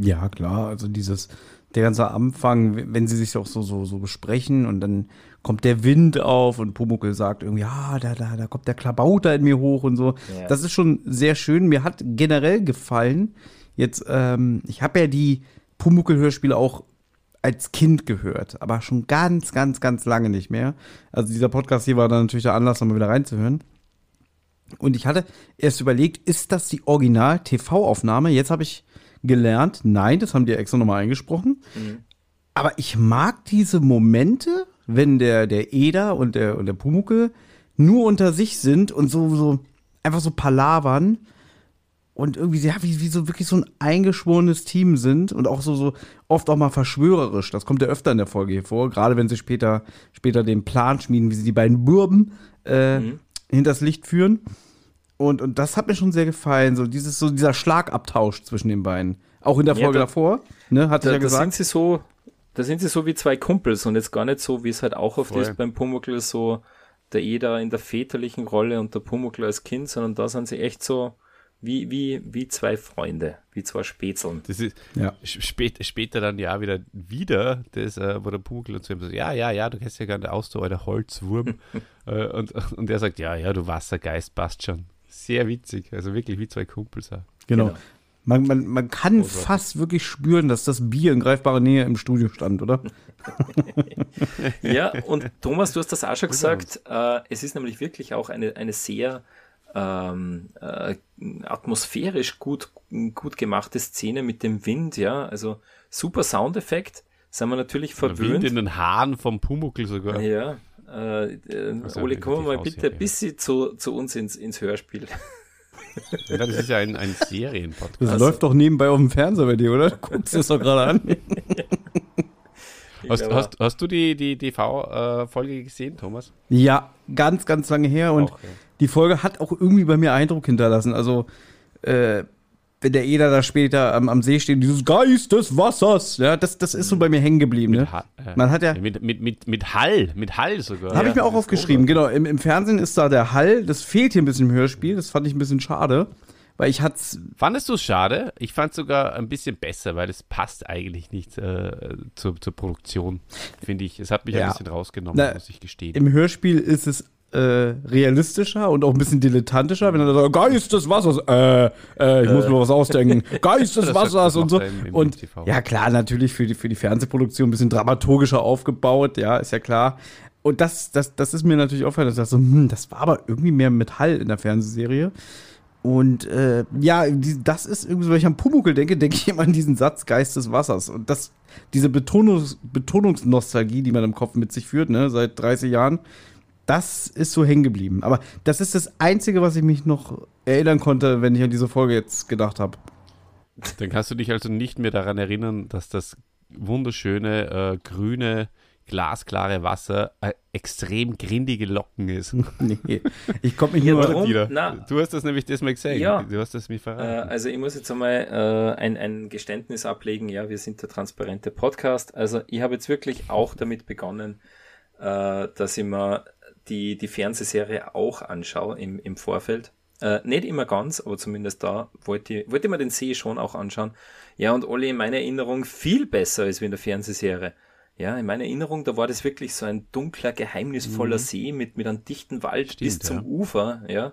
Ja, klar, also dieses, der ganze Anfang, wenn sie sich auch so, so, so besprechen und dann kommt der Wind auf und Pumuckel sagt irgendwie, ja, da, da, da kommt der Klabauter in mir hoch und so. Ja. Das ist schon sehr schön. Mir hat generell gefallen, jetzt, ähm, ich habe ja die Pumuckel-Hörspiele auch als Kind gehört, aber schon ganz, ganz, ganz lange nicht mehr. Also dieser Podcast hier war dann natürlich der Anlass, nochmal wieder reinzuhören. Und ich hatte erst überlegt, ist das die Original-TV-Aufnahme? Jetzt habe ich gelernt, nein, das haben die extra nochmal eingesprochen. Mhm. Aber ich mag diese Momente, wenn der, der Eder und der, und der Pumuckel nur unter sich sind und so, so einfach so palavern und irgendwie, ja, wie, wie so wirklich so ein eingeschworenes Team sind und auch so, so oft auch mal verschwörerisch. Das kommt ja öfter in der Folge hier vor, gerade wenn sie später, später den Plan schmieden, wie sie die beiden Burben äh, mhm. hinters Licht führen. Und, und das hat mir schon sehr gefallen, so dieses, so dieser Schlagabtausch zwischen den beiden. Auch in der Folge ja, da, davor, ne, hat da, ja gesagt. Da sind sie so, da sind sie so wie zwei Kumpels und jetzt gar nicht so, wie es halt auch oft Voll. ist beim Pumuckl, so der Eder in der väterlichen Rolle und der Pumuckl als Kind, sondern da sind sie echt so, wie, wie, wie zwei Freunde, wie zwei Spätzeln. Das ist ja. spät, später dann ja wieder, wieder das, äh, wo der Pugel und so sagt, ja, ja, ja, du kennst ja gar nicht aus, du alter Holzwurm. äh, und, und er sagt, ja, ja, du Wassergeist, passt schon. Sehr witzig, also wirklich wie zwei Kumpels. Genau. genau. Man, man, man kann oh, fast wirklich spüren, dass das Bier in greifbarer Nähe im Studio stand, oder? ja, und Thomas, du hast das auch schon gesagt, äh, es ist nämlich wirklich auch eine, eine sehr ähm, äh, atmosphärisch gut, gut gemachte Szene mit dem Wind, ja, also super Soundeffekt, sind wir natürlich verwöhnt. Wind in den Haaren vom Pumuckl sogar. Ja, äh, äh, Ole, komm mal bitte ein bisschen zu, zu uns ins, ins Hörspiel. Ja, das ist ja ein, ein Serienpodcast. Das also. läuft doch nebenbei auf dem Fernseher bei dir, oder? Du guckst es doch gerade an. Hast, hast, hast, du die, die DV-Folge äh, gesehen, Thomas? Ja, ganz, ganz lange her. Und auch, ja. Die Folge hat auch irgendwie bei mir Eindruck hinterlassen. Also, äh, wenn der Eder da später am, am See steht, dieses Geist des Wassers, ja, das, das ist so bei mir hängen geblieben. Ne? Äh, Man hat ja, mit, mit, mit, mit Hall, mit Hall sogar. Habe ich mir auch aufgeschrieben, genau. Im, Im Fernsehen ist da der Hall, das fehlt hier ein bisschen im Hörspiel, das fand ich ein bisschen schade. Weil ich hatte Fandest du es schade? Ich fand es sogar ein bisschen besser, weil es passt eigentlich nicht äh, zur, zur Produktion, finde ich. Es hat mich ja. ein bisschen rausgenommen, Na, muss ich gestehen. Im Hörspiel ist es äh, realistischer und auch ein bisschen dilettantischer, wenn er sagt, Geist des Wassers, äh, äh, ich muss mir was ausdenken, Geist des Wassers und so. Und ja, klar, natürlich für die, für die Fernsehproduktion ein bisschen dramaturgischer aufgebaut, ja, ist ja klar. Und das, das, das ist mir natürlich aufgefallen, dass ich so, hm, das war aber irgendwie mehr Metall in der Fernsehserie. Und äh, ja, die, das ist irgendwie, wenn ich an Pumukel denke, denke ich immer an diesen Satz Geist des Wassers. Und das, diese Betonungs, Betonungsnostalgie, die man im Kopf mit sich führt, ne, seit 30 Jahren, das ist so hängen geblieben. Aber das ist das Einzige, was ich mich noch erinnern konnte, wenn ich an diese Folge jetzt gedacht habe. Dann kannst du dich also nicht mehr daran erinnern, dass das wunderschöne äh, grüne glasklare Wasser äh, extrem grindige Locken ist. nee, ich komme mich hier warum? Du hast das nämlich das mal gesagt. Ja. Du hast das mir verraten. Äh, also ich muss jetzt einmal äh, ein, ein Geständnis ablegen. Ja, wir sind der transparente Podcast. Also ich habe jetzt wirklich auch damit begonnen, äh, dass ich mir die, die Fernsehserie auch anschaue im, im Vorfeld. Äh, nicht immer ganz, aber zumindest da wollte ich, wollte mir den See schon auch anschauen. Ja, und Olli in meiner Erinnerung viel besser als wie in der Fernsehserie. Ja, in meiner Erinnerung, da war das wirklich so ein dunkler, geheimnisvoller mhm. See mit, mit einem dichten Wald Stimmt, bis zum ja. Ufer, ja.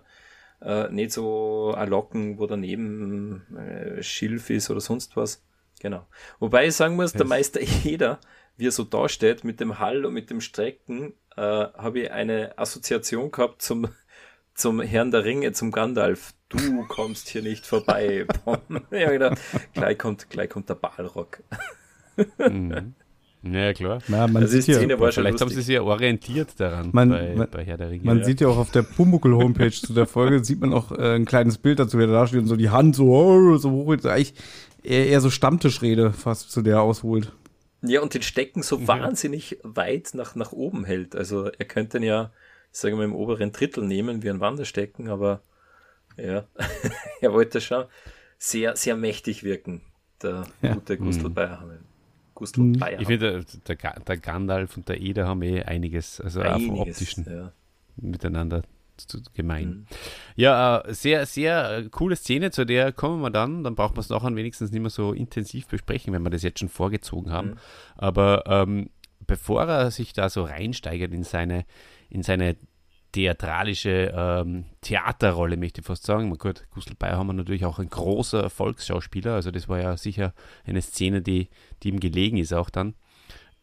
Äh, nicht so ein Locken, wo daneben äh, Schilf ist oder sonst was. Genau. Wobei ich sagen muss, der Meister jeder, wie er so dasteht, mit dem Hall und mit dem Strecken, äh, habe ich eine Assoziation gehabt zum, zum Herrn der Ringe, zum Gandalf. Du kommst hier nicht vorbei. ja, gedacht, gleich kommt, gleich kommt der Balrog. mhm. Ja, klar. Ja, man also sieht ja, Szene war schon Vielleicht lustig. haben sie sich ja orientiert daran man, bei, man, bei Herr der Ringe. Man ja. sieht ja auch auf der Pumuckl-Homepage zu der Folge, sieht man auch äh, ein kleines Bild dazu, wie er da steht und so die Hand so, oh, so hoch. Eigentlich eher, eher so Stammtischrede fast zu der ausholt. Ja, und den Stecken so ja. wahnsinnig weit nach, nach oben hält. Also er könnte ihn ja, ich sage mal, im oberen Drittel nehmen wie ein Wanderstecken, aber ja, er wollte schon sehr, sehr mächtig wirken, der ja. gute Gustl mhm. Bayerhamel. Gustl mhm. Bayerhamel. Ich finde, der, der Gandalf und der Eder haben eh einiges, also einiges, auch vom optischen ja. miteinander gemein. Mhm. Ja, äh, sehr, sehr äh, coole Szene, zu der kommen wir dann. Dann braucht man es nachher wenigstens nicht mehr so intensiv besprechen, wenn wir das jetzt schon vorgezogen haben. Mhm. Aber ähm, bevor er sich da so reinsteigert in seine, in seine theatralische ähm, Theaterrolle, möchte ich fast sagen. Gut, Gustl Bayer haben wir natürlich auch ein großer Erfolgsschauspieler, also das war ja sicher eine Szene, die, die ihm gelegen ist auch dann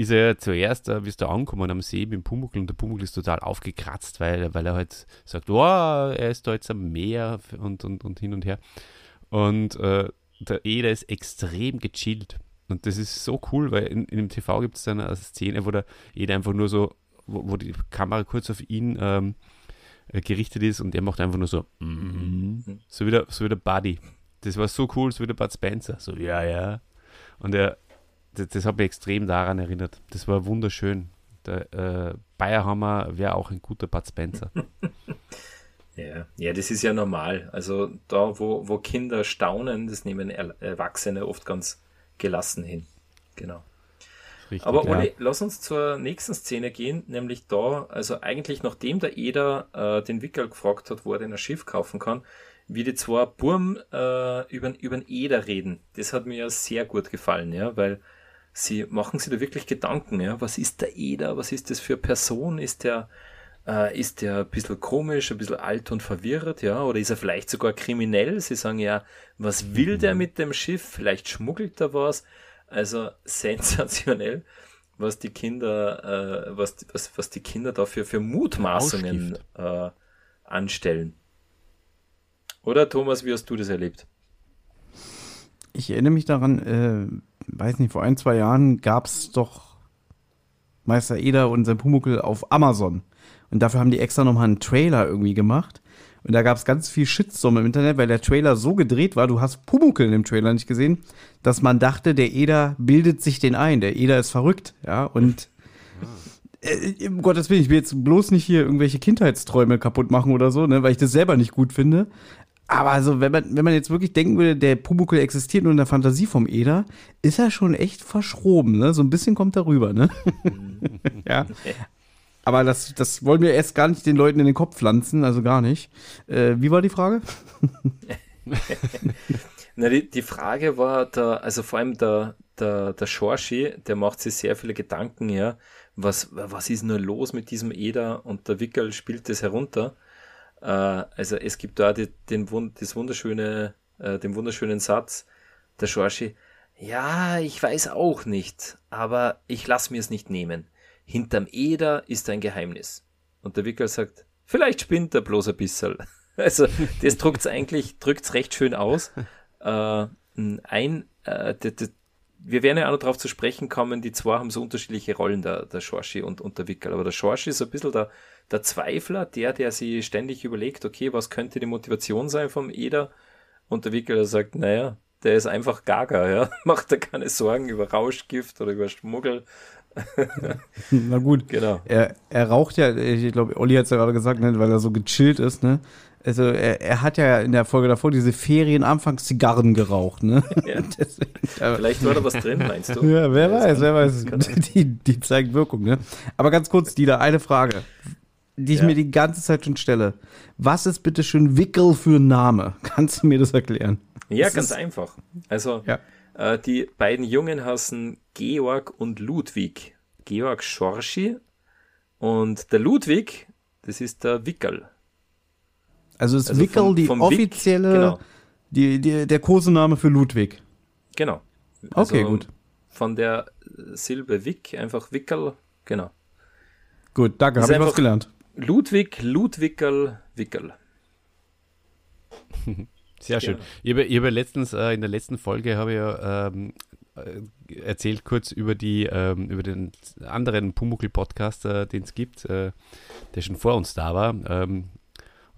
ist er zuerst, äh, wie es da ankommen am See mit dem Pumuckl und der Pumuckl ist total aufgekratzt, weil, weil er halt sagt, oh, er ist da jetzt am Meer und, und, und hin und her. Und äh, der Eder ist extrem gechillt. Und das ist so cool, weil in, in dem TV gibt es dann eine Szene, wo der Eder einfach nur so, wo, wo die Kamera kurz auf ihn ähm, äh, gerichtet ist und er macht einfach nur so, mm -hmm. so wie der, so wie der Buddy. Das war so cool, so wie der Bud Spencer. So, ja, ja. Und er, das, das hat mich extrem daran erinnert. Das war wunderschön. Der äh, Bayerhammer wäre auch ein guter Bud Spencer. ja. ja, das ist ja normal. Also da, wo, wo Kinder staunen, das nehmen Erwachsene oft ganz gelassen hin. Genau. Richtig, Aber Olli, ja. lass uns zur nächsten Szene gehen, nämlich da, also eigentlich nachdem der Eder äh, den Wickel gefragt hat, wo er denn ein Schiff kaufen kann, wie die zwei Burm äh, über, über den Eder reden. Das hat mir ja sehr gut gefallen, ja, weil sie machen sich da wirklich Gedanken, ja, was ist der Eder, was ist das für eine Person, ist der, äh, ist der ein bisschen komisch, ein bisschen alt und verwirrt, ja, oder ist er vielleicht sogar kriminell? Sie sagen ja, was will der mhm. mit dem Schiff? Vielleicht schmuggelt er was. Also sensationell, was die Kinder, äh, was, was, was die Kinder dafür für Mutmaßungen äh, anstellen. Oder Thomas, wie hast du das erlebt? Ich erinnere mich daran, äh, weiß nicht, vor ein, zwei Jahren gab es doch Meister Eder und sein Pumuckel auf Amazon. Und dafür haben die extra nochmal einen Trailer irgendwie gemacht. Und da gab es ganz viel Shitstorm im Internet, weil der Trailer so gedreht war, du hast Pumuckel in dem Trailer nicht gesehen, dass man dachte, der Eder bildet sich den ein. Der Eder ist verrückt, ja. Und äh, um Gottes Willen, ich will jetzt bloß nicht hier irgendwelche Kindheitsträume kaputt machen oder so, ne, weil ich das selber nicht gut finde. Aber also, wenn man, wenn man jetzt wirklich denken würde, der Pumuckl existiert nur in der Fantasie vom Eder, ist er schon echt verschroben, ne? So ein bisschen kommt er rüber, ne? ja. Aber das, das wollen wir erst gar nicht den Leuten in den Kopf pflanzen, also gar nicht. Äh, wie war die Frage? Na, die, die Frage war, da, also vor allem der, der, der Schorschi, der macht sich sehr viele Gedanken, ja, was, was ist nur los mit diesem Eder? Und der Wickel spielt das herunter. Äh, also es gibt da die, den, das wunderschöne, äh, den wunderschönen Satz, der Schorschi, ja, ich weiß auch nicht, aber ich lass mir es nicht nehmen. Hinterm Eder ist ein Geheimnis. Und der Wickel sagt, vielleicht spinnt er bloß ein bisschen. Also das drückt es eigentlich, drückt recht schön aus. Äh, ein, äh, die, wir werden ja auch noch darauf zu sprechen kommen, die zwei haben so unterschiedliche Rollen, der, der Schorschi und, und der Wickel. Aber der Schorschi ist ein bisschen der, der Zweifler, der, der sich ständig überlegt, okay, was könnte die Motivation sein vom Eder? Und der Wickel, sagt, naja, der ist einfach gaga, ja. Macht er keine Sorgen über Rauschgift oder über Schmuggel. Na gut, genau. Er, er raucht ja, ich glaube, Olli hat es ja gerade gesagt, ne, weil er so gechillt ist, ne? Also er, er, hat ja in der Folge davor diese Ferien-Anfangs-Zigarren geraucht, ne? Ja. Deswegen, Vielleicht war da was drin, meinst du? Ja, wer weiß, wer weiß. Die, die zeigen Wirkung, ne? Aber ganz kurz, Dieter, eine Frage, die ich ja. mir die ganze Zeit schon stelle. Was ist bitte schön Wickel für ein Name? Kannst du mir das erklären? Ja, das ganz einfach. Also, ja. äh, die beiden Jungen heißen Georg und Ludwig. Georg Schorschi und der Ludwig, das ist der Wickel. Also ist also Wickel vom, die vom offizielle, Wick, genau. die, die, der Kosename für Ludwig. Genau. Also okay, gut. Von der Silbe Wick, einfach Wickel, genau. Gut, danke, habe ich was gelernt. Ludwig, Ludwickel, Wickel. Sehr schön. Ich habe, ich habe letztens, äh, in der letzten Folge habe ich ja ähm, äh, erzählt kurz über die, ähm, über den anderen Pumuckl-Podcast, äh, den es gibt, äh, der schon vor uns da war. Ähm,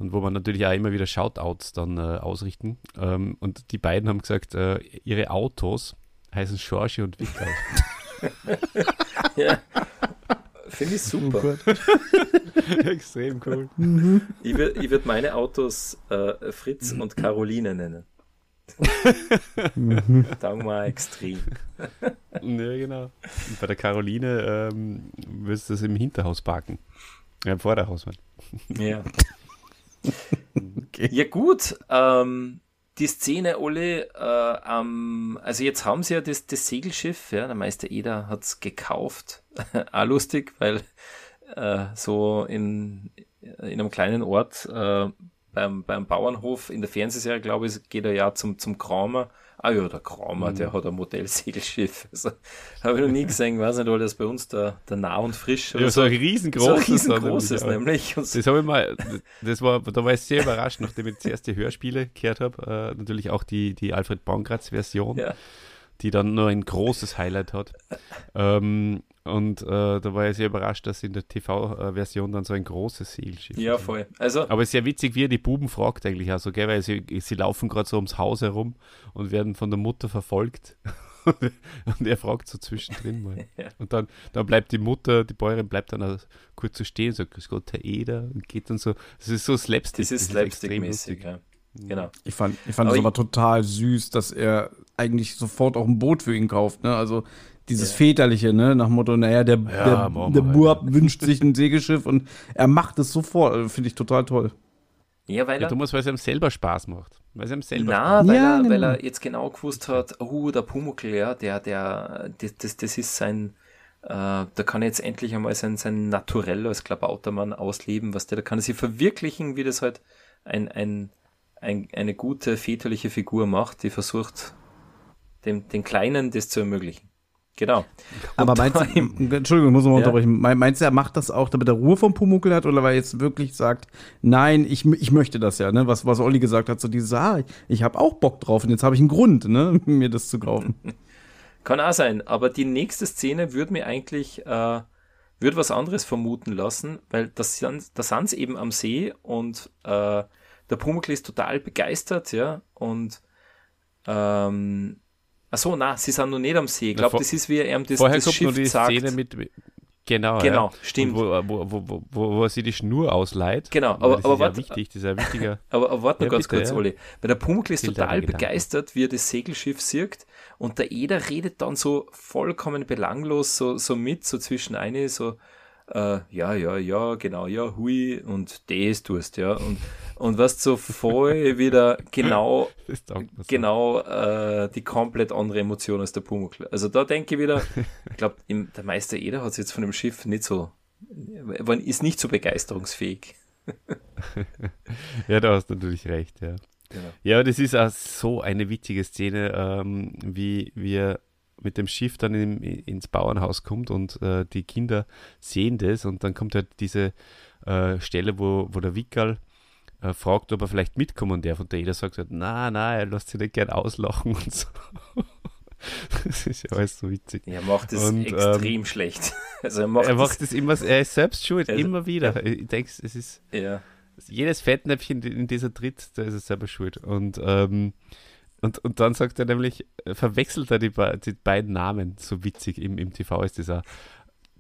und wo man natürlich auch immer wieder Shoutouts dann äh, ausrichten. Ähm, und die beiden haben gesagt, äh, ihre Autos heißen Schorsche und Wickel. ja. Finde ich super. Extrem cool. Mhm. Ich würde würd meine Autos äh, Fritz und Caroline nennen. Mhm. Sagen wir extrem. ja, genau. Und bei der Caroline ähm, wirst du es im Hinterhaus parken. Ja, im Vorderhaus, Mann. Ja. Okay. Ja, gut. Ähm, die Szene alle, äh, ähm, also jetzt haben sie ja das, das Segelschiff, ja, der Meister Eder hat es gekauft. Auch lustig, weil äh, so in, in einem kleinen Ort äh, beim, beim Bauernhof in der Fernsehserie, glaube ich, geht er ja zum, zum Kramer Ah ja, der Kramer, mhm. der hat ein Modellsegelschiff. Also, habe ich noch nie gesehen, weiß nicht, weil das bei uns der, der Nah und Frisch. Ja, so ein riesengroßes. So ein riesengroßes nämlich. Das habe ich mal, das war, da war ich sehr überrascht, nachdem ich zuerst die Hörspiele gehört habe. Äh, natürlich auch die, die Alfred Baumgratz-Version. Ja die dann nur ein großes Highlight hat. Ähm, und äh, da war ich sehr überrascht, dass in der TV-Version dann so ein großes Segelschiff Ja, voll. Also, Aber es ist ja witzig, wie er die Buben fragt eigentlich auch so, gell? weil sie, sie laufen gerade so ums Haus herum und werden von der Mutter verfolgt. und er fragt so zwischendrin mal. ja. Und dann, dann bleibt die Mutter, die Bäuerin bleibt dann kurz so stehen, sagt, Grüß Gott, Herr Eder, und geht dann so. Das ist so Slapstick. Das ist Slapstick-mäßig, ja. Genau. Ich fand, ich fand aber das aber total süß, dass er eigentlich sofort auch ein Boot für ihn kauft. Ne? Also dieses ja. väterliche, ne, nach Motto, naja, der, ja, der, der Buab wünscht sich ein Segelschiff und er macht es sofort. Also, Finde ich total toll. Ja, weil er, ja, du musst, weil es ihm selber Spaß macht. Weil es ihm selber Na, Spaß weil, ja, er, genau. weil er jetzt genau gewusst hat, oh, der Pumuckl, ja, der, der, das, das, das ist sein, äh, da kann er jetzt endlich einmal sein, sein Naturell als Klabautermann ausleben, was der, da kann er sich verwirklichen, wie das halt ein, ein, ein, eine gute väterliche Figur macht, die versucht, dem, den Kleinen das zu ermöglichen. Genau. Aber meinst du, Entschuldigung, muss mal ja. unterbrechen. Meinst du, er macht das auch, damit er Ruhe vom Pumuckel hat oder weil er jetzt wirklich sagt, nein, ich, ich möchte das ja, ne? Was, was Olli gesagt hat, so dieses, ah, ich habe auch Bock drauf und jetzt habe ich einen Grund, ne, mir das zu kaufen. Kann auch sein, aber die nächste Szene würde mir eigentlich, äh, würde was anderes vermuten lassen, weil das, da sind sie eben am See und äh, der Pumuckl ist total begeistert, ja, und ähm, Achso, na, sie sind noch nicht am See. Ich glaube, das ist wie er das, vorher das Schiff die sagt. Szene mit, Genau, genau ja. stimmt. Wo, wo, wo, wo, wo, sie die Schnur ausleiht. Genau, aber, das aber ist warte, ja wichtig, das ist ja wichtiger. aber, aber warte noch ganz bitte, kurz, ja. Oli. Weil der Pumuckl ist total begeistert, wie er das Segelschiff sieht und der Eder redet dann so vollkommen belanglos so, so mit, so zwischen eine, so, äh, ja, ja, ja, genau, ja, hui und das tust, ja. Und, und was so voll wieder genau, genau äh, die komplett andere Emotion als der Pumuckl. Also da denke ich wieder, ich glaube, der Meister Eder hat jetzt von dem Schiff nicht so, ist nicht so begeisterungsfähig. ja, da hast du natürlich recht, ja. Genau. Ja, das ist auch so eine witzige Szene, ähm, wie wir mit dem Schiff dann in, ins Bauernhaus kommt und äh, die Kinder sehen das und dann kommt halt diese äh, Stelle, wo, wo der Wickerl äh, fragt, ob er vielleicht mitkommen und der von der jeder sagt halt, na, na, er lässt sich nicht gern auslachen und so. das ist ja alles so witzig. Er macht das und, extrem ähm, schlecht. Also er macht, er macht das, das, immer, er ist selbst schuld, also, immer wieder. Ja. Ich denke, es ist ja. jedes Fettnäpfchen, in dieser tritt, da ist er selber schuld. Und ähm, und, und dann sagt er nämlich, äh, verwechselt er die, die beiden Namen. So witzig im, im TV ist das auch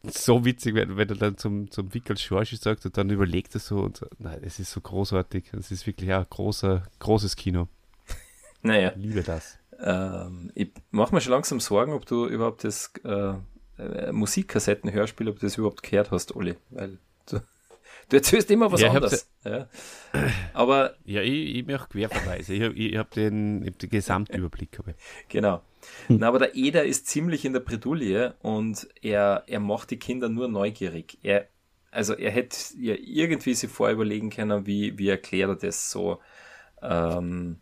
so witzig, wenn, wenn er dann zum, zum Wickel Schorsch sagt und dann überlegt er so und so. Nein, es ist so großartig. Es ist wirklich auch großer, großes Kino. Naja. Ich liebe das. Ähm, ich mache mir schon langsam Sorgen, ob du überhaupt das äh, äh, Musikkassettenhörspiel, ob du das überhaupt gehört hast, Olli. Weil du, erzählst immer was ja, anderes. Ja. Aber ja, ich, ich mache Querverweise. Ich, ich habe den, hab den Gesamtüberblick. Hab Genau. Hm. Na, aber der Eder ist ziemlich in der Bredouille und er, er macht die Kinder nur neugierig. Er, also er hätte ja irgendwie sich vorüberlegen können, wie, wie erklärt er das so. Ähm,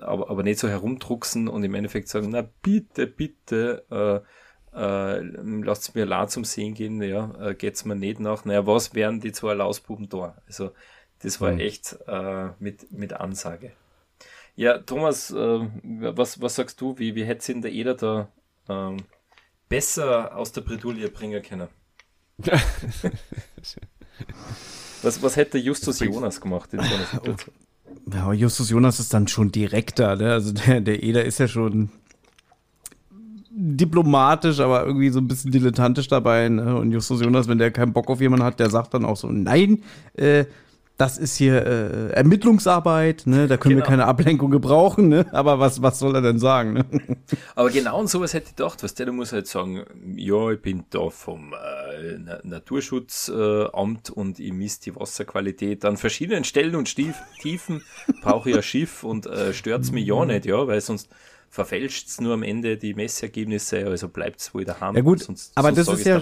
aber, aber nicht so herumdrucksen und im Endeffekt sagen, na bitte, bitte, äh, äh, lasst mir la zum Sehen gehen, ja, äh, geht's mir nicht nach. Naja, was wären die zwei Lausbuben da? Also, das war mhm. echt äh, mit, mit Ansage. Ja, Thomas, äh, was, was sagst du? Wie, wie hätte ihn der Eder da ähm, besser aus der Bredouille bringen können? was, was hätte Justus Jonas gemacht in so einer Situation? Ja, Justus Jonas ist dann schon direkter, ne? Also der, der Eder ist ja schon diplomatisch, aber irgendwie so ein bisschen dilettantisch dabei. Ne? Und Justus Jonas, wenn der keinen Bock auf jemanden hat, der sagt dann auch so, nein, äh, das ist hier äh, Ermittlungsarbeit, ne? da können genau. wir keine Ablenkung gebrauchen, ne? aber was, was soll er denn sagen? Ne? Aber genau und sowas hätte ich gedacht, was der, der muss halt sagen, ja, ich bin da vom äh, Naturschutzamt äh, und ich misst die Wasserqualität an verschiedenen Stellen und Stief Tiefen, brauche ich ein Schiff und äh, stört's mich ja nicht, ja, weil sonst verfälscht es nur am Ende die Messergebnisse, also bleibt es wohl daheim. Ja gut, sonst, aber das ist ja,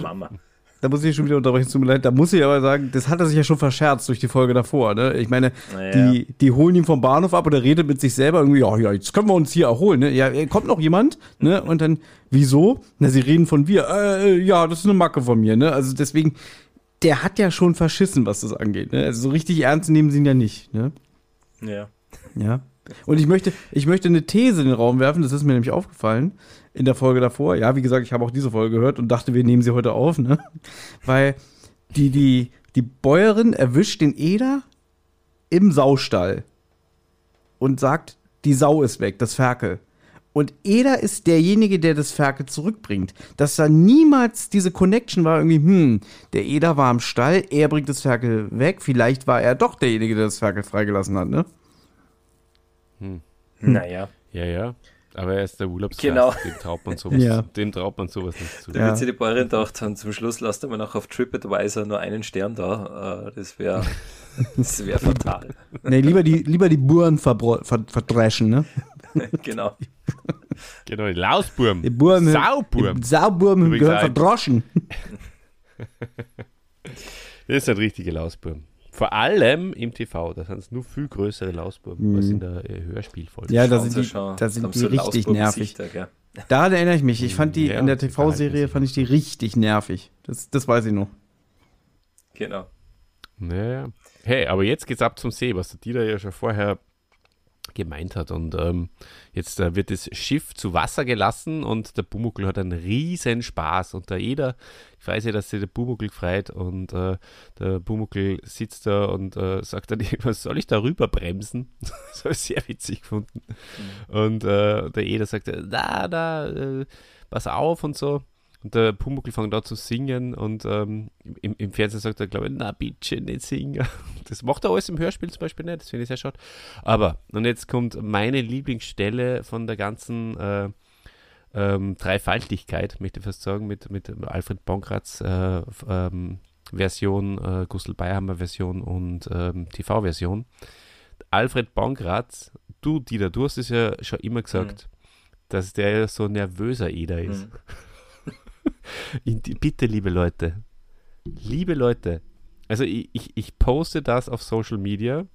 da muss ich schon wieder unterbrechen, tut mir leid, da muss ich aber sagen, das hat er sich ja schon verscherzt durch die Folge davor, ne? Ich meine, naja. die, die holen ihn vom Bahnhof ab und er redet mit sich selber irgendwie, ja, ja, jetzt können wir uns hier erholen, ne? Ja, kommt noch jemand, ne? Und dann, wieso? Na, sie reden von wir, äh, ja, das ist eine Macke von mir, ne? Also deswegen, der hat ja schon verschissen, was das angeht, ne? Also so richtig ernst nehmen sie ihn ja nicht, ne? Ja. Ja. Und ich möchte, ich möchte eine These in den Raum werfen, das ist mir nämlich aufgefallen in der Folge davor. Ja, wie gesagt, ich habe auch diese Folge gehört und dachte, wir nehmen sie heute auf, ne? Weil die, die, die Bäuerin erwischt den Eder im Saustall und sagt, die Sau ist weg, das Ferkel. Und Eder ist derjenige, der das Ferkel zurückbringt. Dass da niemals diese Connection war, irgendwie, hm, der Eder war am Stall, er bringt das Ferkel weg. Vielleicht war er doch derjenige, der das Ferkel freigelassen hat, ne? Hm. Naja. Ja, ja. Aber er ist der Urlaubsgast, genau. dem traut man sowas, ja. dem traut man sowas nicht zu. Da wird sich die Bäuerin gedacht haben, zum Schluss lasst er noch auf TripAdvisor nur einen Stern da. Äh, das wäre das wär fatal. Nee, lieber die, lieber die Buren verdreschen, ne? genau. Genau, die Lausburm. Die Burm, Sauburm. Die Sauburm gehören verdroschen. das ist ein richtiger Lausburm. Vor allem im TV, da sind es nur viel größere Lausbuben mhm. als in der äh, Hörspielfolge. Ja, da sind die, da sind die so richtig nervig. Da erinnere ich mich. Ich fand die ja, in der TV-Serie fand ich die richtig nervig. Das, das weiß ich noch. Genau. Naja. Hey, aber jetzt geht's ab zum See, was der Dieter ja schon vorher gemeint hat. Und ähm, jetzt äh, wird das Schiff zu Wasser gelassen und der Bumuckel hat einen riesen Spaß. Und der Eder, ich weiß ja, dass sich der Bumuckel freut und äh, der Bumuckel sitzt da und äh, sagt dann, was soll ich da rüber bremsen? das habe ich sehr witzig gefunden. Mhm. Und äh, der Eder sagt, da, da, äh, pass auf und so. Und der Pumuckl fängt da zu singen und ähm, im, im, Fernsehen sagt er, glaube ich, na bitte nicht singen. Das macht er alles im Hörspiel zum Beispiel nicht, das finde ich sehr schade. Aber, und jetzt kommt meine Lieblingsstelle von der ganzen äh, ähm, Dreifaltigkeit, möchte ich fast sagen, mit, mit Alfred Bankratz äh, ähm, Version, äh, Gustl Bayhammer Version und ähm, TV-Version. Alfred Bankratz, du, Dieter, du hast es ja schon immer gesagt, mhm. dass der so nervöser Eder ist. Mhm. bitte, liebe Leute, liebe Leute, also ich, ich, ich, poste das auf Social Media,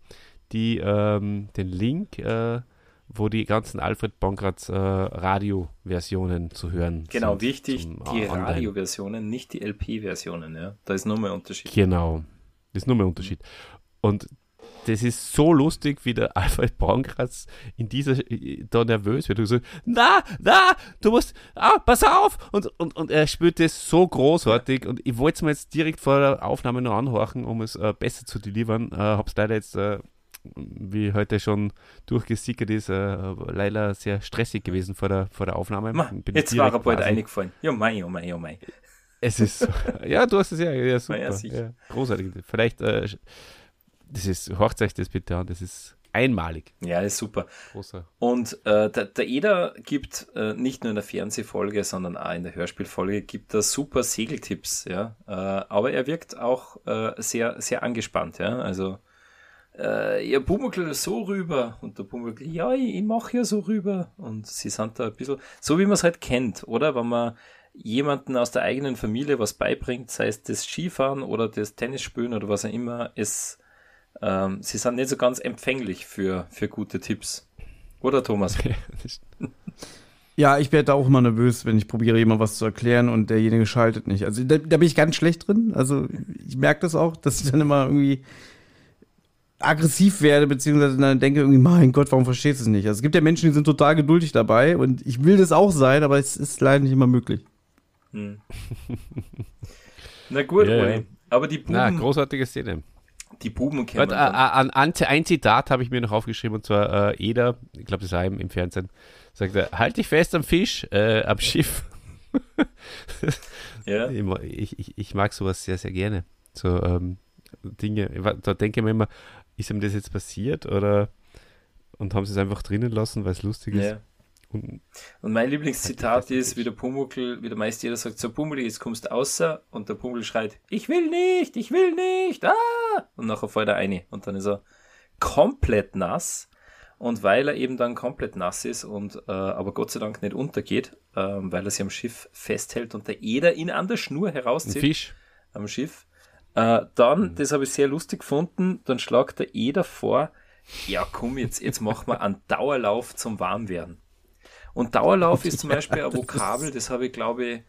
die, ähm, den Link, äh, wo die ganzen Alfred Bankratz äh, Radio-Versionen zu hören Genau, sind wichtig, die Radio-Versionen, nicht die LP-Versionen, ja. Da ist nur mehr Unterschied. Genau, das ist nur mehr Unterschied. Und das ist so lustig, wie der Alfred Baumkratz in dieser, da nervös wird. Und so, na, na, du musst, ah, pass auf! Und, und, und er spürt das so großartig und ich wollte es mir jetzt direkt vor der Aufnahme noch anhorchen, um es äh, besser zu delivern. Äh, hab's leider jetzt, äh, wie heute schon durchgesickert ist, äh, leider sehr stressig gewesen vor der, vor der Aufnahme. Ma, jetzt war er bald eingefallen. Ja, mei, oh mei, oh mei. Es ist, ja, du hast es ja, ja super. Ja, ja, großartig. Vielleicht äh, das ist, hört euch das bitte an, das ist einmalig. Ja, ist super. Großer. Und äh, der, der Eder gibt äh, nicht nur in der Fernsehfolge, sondern auch in der Hörspielfolge, gibt er super Segeltipps, ja. Äh, aber er wirkt auch äh, sehr, sehr angespannt, ja. Also äh, ihr Pumuckl so rüber und der Pumuckl, ja, ich, ich mache ja so rüber. Und sie sind da ein bisschen, so wie man es halt kennt, oder? Wenn man jemanden aus der eigenen Familie was beibringt, sei es das Skifahren oder das Tennisspielen oder was auch immer, es ähm, sie sind nicht so ganz empfänglich für, für gute Tipps. Oder Thomas? Ja, ich werde auch immer nervös, wenn ich probiere, jemand was zu erklären und derjenige schaltet nicht. Also da, da bin ich ganz schlecht drin. Also ich merke das auch, dass ich dann immer irgendwie aggressiv werde, beziehungsweise dann denke irgendwie, mein Gott, warum verstehst du es nicht? Also es gibt ja Menschen, die sind total geduldig dabei und ich will das auch sein, aber es ist leider nicht immer möglich. Hm. Na gut, yeah. aber die Buben... Na, großartige Szene. Die Buben kennen. Äh, an, an, ein Zitat habe ich mir noch aufgeschrieben, und zwar äh, Eder, ich glaube, das war im, im Fernsehen, sagt er, halt dich fest am Fisch, äh, am Schiff. ja. Ich, ich, ich, mag sowas sehr, sehr gerne. So ähm, Dinge, da denke ich mir immer, ist ihm das jetzt passiert oder und haben sie es einfach drinnen lassen, weil es lustig ist? Und, und mein Lieblingszitat ist, wie der Pumuckl, wie der meist jeder sagt, so Pumuckl, jetzt kommst du außer und der Pumuckl schreit, ich will nicht, ich will nicht, ah! Und nachher fällt er eine und dann ist er komplett nass. Und weil er eben dann komplett nass ist und äh, aber Gott sei Dank nicht untergeht, äh, weil er sich am Schiff festhält und der Eder ihn an der Schnur herauszieht. Ein Fisch. Am Schiff. Äh, dann, mhm. das habe ich sehr lustig gefunden, dann schlagt der Eder vor, ja komm, jetzt, jetzt machen wir einen Dauerlauf zum Warmwerden. Und Dauerlauf ist zum Beispiel ein Vokabel, das habe ich, glaube ich,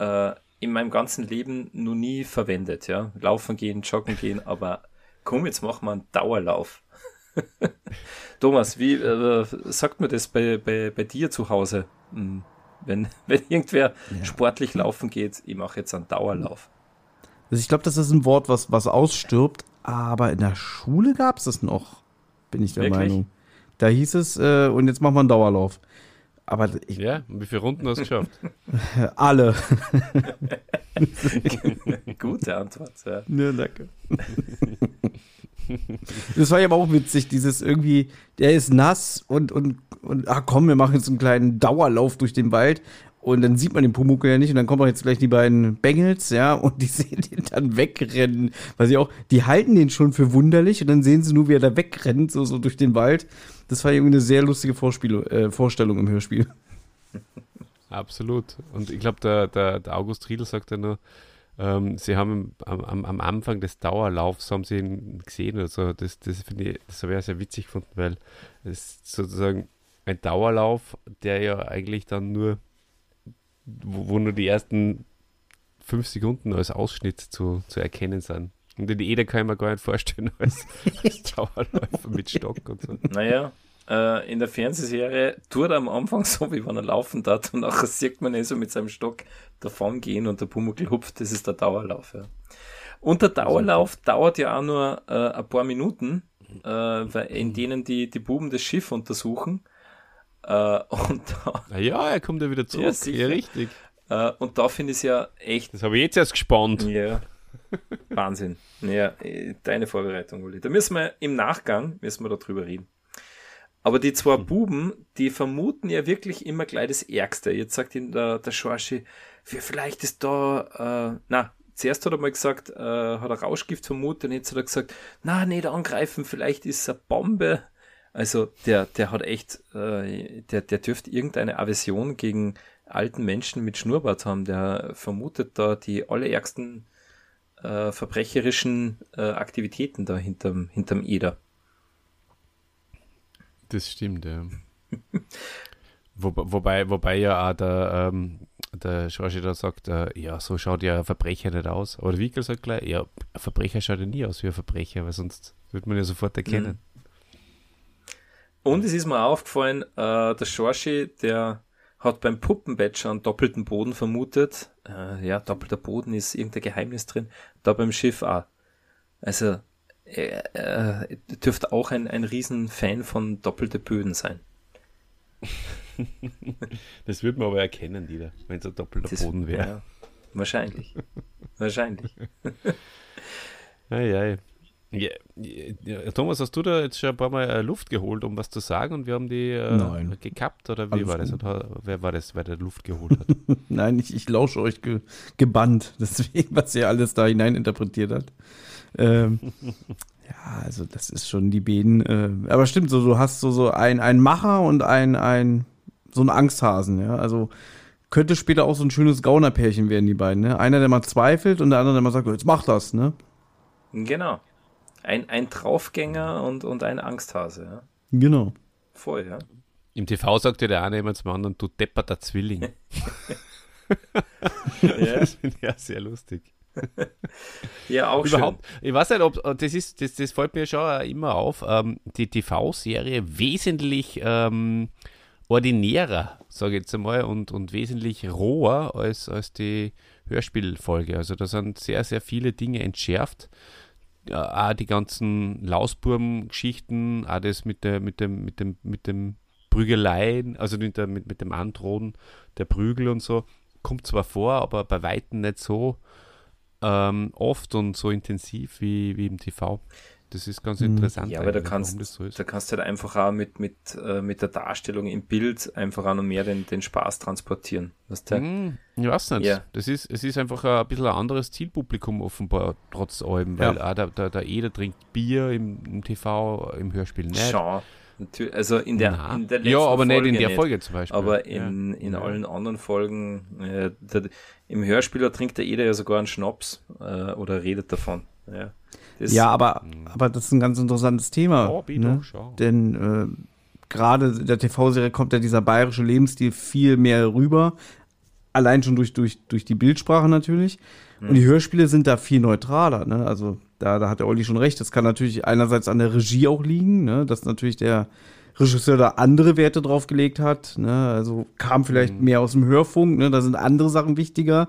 äh, in meinem ganzen Leben noch nie verwendet. Ja? Laufen gehen, joggen gehen, aber komm, jetzt machen wir einen Dauerlauf. Thomas, wie äh, sagt man das bei, bei, bei dir zu Hause? Hm, wenn, wenn irgendwer ja. sportlich laufen geht, ich mache jetzt einen Dauerlauf. Also ich glaube, das ist ein Wort, was, was ausstirbt, aber in der Schule gab es das noch, bin ich der Wirklich? Meinung. Da hieß es, äh, und jetzt machen wir einen Dauerlauf. Aber ich, ja, wie viele Runden hast du geschafft? Alle. Gute Antwort, ja. Ja, danke. Das war ja aber auch witzig, dieses irgendwie, der ist nass und, und, und ach komm, wir machen jetzt einen kleinen Dauerlauf durch den Wald und dann sieht man den Pumuckl ja nicht und dann kommen auch jetzt gleich die beiden Bengels, ja, und die sehen den dann wegrennen. Weil sie auch, die halten den schon für wunderlich und dann sehen sie nur, wie er da wegrennt, so, so durch den Wald. Das war irgendwie eine sehr lustige Vorspiel, äh, Vorstellung im Hörspiel. Absolut. Und ich glaube, der, der, der, August Riedl sagt ja nur, ähm, sie haben am, am, am, Anfang des Dauerlaufs haben sie ihn gesehen oder so. Das, das finde ich, das ich sehr witzig gefunden, weil es sozusagen ein Dauerlauf, der ja eigentlich dann nur wo, wo nur die ersten fünf Sekunden als Ausschnitt zu, zu erkennen sind. Und den Eder kann ich mir gar nicht vorstellen als, als Dauerläufer mit Stock und so. Naja, äh, in der Fernsehserie tut er am Anfang so, wie wenn er laufen hat und nachher sieht man ihn so mit seinem Stock davon gehen und der Pumuckl hupft, das ist der Dauerlauf. Ja. Und der Dauerlauf okay. dauert ja auch nur äh, ein paar Minuten, äh, weil in denen die, die Buben das Schiff untersuchen äh, und da, ja, er kommt ja wieder zurück. Ja, ja richtig. Äh, und da finde ich es ja echt. Das habe ich jetzt erst gespannt. Ja. Wahnsinn. Ja, deine Vorbereitung, Uli. Da müssen wir im Nachgang müssen wir darüber reden. Aber die zwei hm. Buben, die vermuten ja wirklich immer gleich das Ärgste. Jetzt sagt ihnen der, der Schorschi, vielleicht ist da, äh, na, zuerst hat er mal gesagt, äh, hat er Rauschgift vermutet und jetzt hat er gesagt, na, nicht angreifen, vielleicht ist es eine Bombe. Also der, der hat echt, äh, der, der dürfte irgendeine Aversion gegen alten Menschen mit Schnurrbart haben. Der vermutet da die allerärgsten äh, verbrecherischen äh, Aktivitäten da hinterm, hinterm Eder. Das stimmt, ja. Wo, wobei, wobei ja auch der, ähm, der Schorsch da sagt, äh, ja, so schaut ja ein Verbrecher nicht aus. Aber der Wickel sagt gleich, ja, ein Verbrecher schaut ja nie aus wie ein Verbrecher, weil sonst würde man ja sofort erkennen. Mhm. Und es ist mir aufgefallen, äh, der Schorschi, der hat beim Puppenbett schon einen doppelten Boden vermutet. Äh, ja, doppelter Boden ist irgendein Geheimnis drin. Da beim Schiff auch. Also, er, er dürfte auch ein, ein Riesenfan von doppelte Böden sein. das würde man aber erkennen, Dieter, wenn es ein doppelter das, Boden wäre. Ja, wahrscheinlich. wahrscheinlich. ei, ei. Ja, ja, Thomas, hast du da jetzt schon ein paar Mal äh, Luft geholt, um was zu sagen und wir haben die äh, gekappt oder wie Alles war das? Oder wer war das, wer der Luft geholt hat? Nein, ich, ich lausche euch ge gebannt, deswegen, was ihr alles da hinein interpretiert habt. Ähm, ja, also das ist schon die Beden. Äh, aber stimmt, so du hast so, so ein, ein Macher und ein, ein so ein Angsthasen, ja. Also könnte später auch so ein schönes Gaunerpärchen werden, die beiden, ne? Einer, der mal zweifelt und der andere, der mal sagt, jetzt mach das, ne? Genau. Ein, ein Draufgänger und, und ein Angsthase, ja. Genau. Voll, ja. Im TV sagte der eine immer zum anderen, du depperter Zwilling. ja. Das finde ich ja sehr lustig. ja, auch Überhaupt, schön. Ich weiß nicht, ob das ist, das, das fällt mir schon immer auf, ähm, die TV-Serie wesentlich ähm, ordinärer, sage ich jetzt einmal, und, und wesentlich roher als, als die Hörspielfolge. Also da sind sehr, sehr viele Dinge entschärft auch die ganzen Lausburm-Geschichten, auch das mit, der, mit dem, mit dem, mit dem Prügeleien, also mit, der, mit, mit dem Androhen der Prügel und so, kommt zwar vor, aber bei Weitem nicht so ähm, oft und so intensiv wie, wie im TV. Das ist ganz mhm. interessant. Ja, aber da kannst, so da kannst du halt einfach auch mit, mit, äh, mit der Darstellung im Bild einfach auch noch mehr den, den Spaß transportieren. Weißt du? Mm, ich weiß nicht. Ja. Das ist, es ist einfach ein bisschen ein anderes Zielpublikum offenbar, trotz allem, weil ja. auch der, der, der Eder trinkt Bier im, im TV, im Hörspiel nicht. Schon. Also in der, in der Ja, aber Folge nicht in der Folge zum Beispiel. Aber in, ja. in allen anderen Folgen, äh, der, im Hörspiel trinkt der Eder ja sogar einen Schnaps äh, oder redet davon. Ja. Das ja, aber, aber das ist ein ganz interessantes Thema. Ne? Denn äh, gerade der TV-Serie kommt ja dieser bayerische Lebensstil viel mehr rüber. Allein schon durch, durch, durch die Bildsprache natürlich. Und die Hörspiele sind da viel neutraler. Ne? Also da, da hat der Olli schon recht. Das kann natürlich einerseits an der Regie auch liegen, ne? dass natürlich der Regisseur da andere Werte drauf gelegt hat. Ne? Also kam vielleicht mhm. mehr aus dem Hörfunk. Ne? Da sind andere Sachen wichtiger.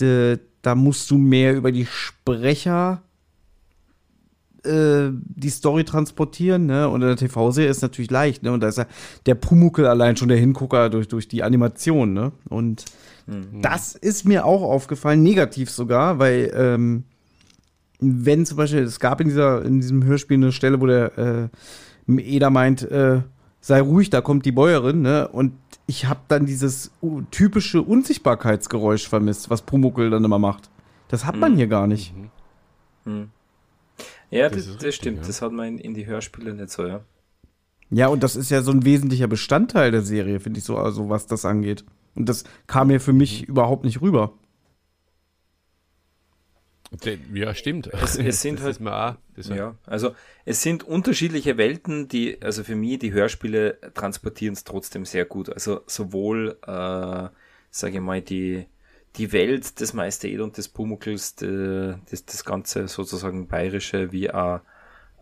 De, da musst du mehr über die Sprecher äh, die Story transportieren, ne? Und in der TV-Serie ist natürlich leicht, ne? Und da ist ja der Pumuckel allein schon der Hingucker durch, durch die Animation, ne? Und mhm. das ist mir auch aufgefallen, negativ sogar, weil ähm, wenn zum Beispiel, es gab in, dieser, in diesem Hörspiel eine Stelle, wo der äh, Eder meint, äh, sei ruhig, da kommt die Bäuerin, ne? Und ich habe dann dieses typische Unsichtbarkeitsgeräusch vermisst, was Pumuckel dann immer macht. Das hat man mhm. hier gar nicht. Mhm. Mhm. Ja, das, das, das richtig, stimmt. Ja. Das hat man in, in, die Hörspiele nicht so, ja. Ja, und das ist ja so ein wesentlicher Bestandteil der Serie, finde ich so, also was das angeht. Und das kam mir für mich mhm. überhaupt nicht rüber. Ja, stimmt. Es, es sind halt, auch, ja, also es sind unterschiedliche Welten, die, also für mich, die Hörspiele transportieren es trotzdem sehr gut. Also sowohl, äh, sage ich mal, die, die Welt des Meister Ed und des Pumuckls, de, das, das ganze sozusagen bayerische, wie auch,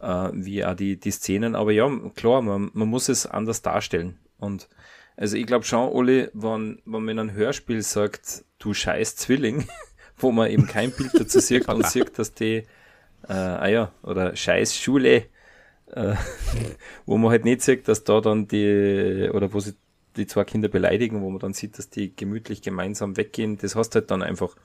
äh, wie auch die, die Szenen. Aber ja, klar, man, man muss es anders darstellen. Und also ich glaube schon, Oli, wenn, wenn man in einem Hörspiel sagt, du scheiß Zwilling, wo man eben kein Bild dazu sieht und sieht, dass die, äh, ah ja, oder scheiß Schule, äh, wo man halt nicht sieht, dass da dann die, oder wo sie die zwei Kinder beleidigen, wo man dann sieht, dass die gemütlich gemeinsam weggehen, das hast du halt dann einfach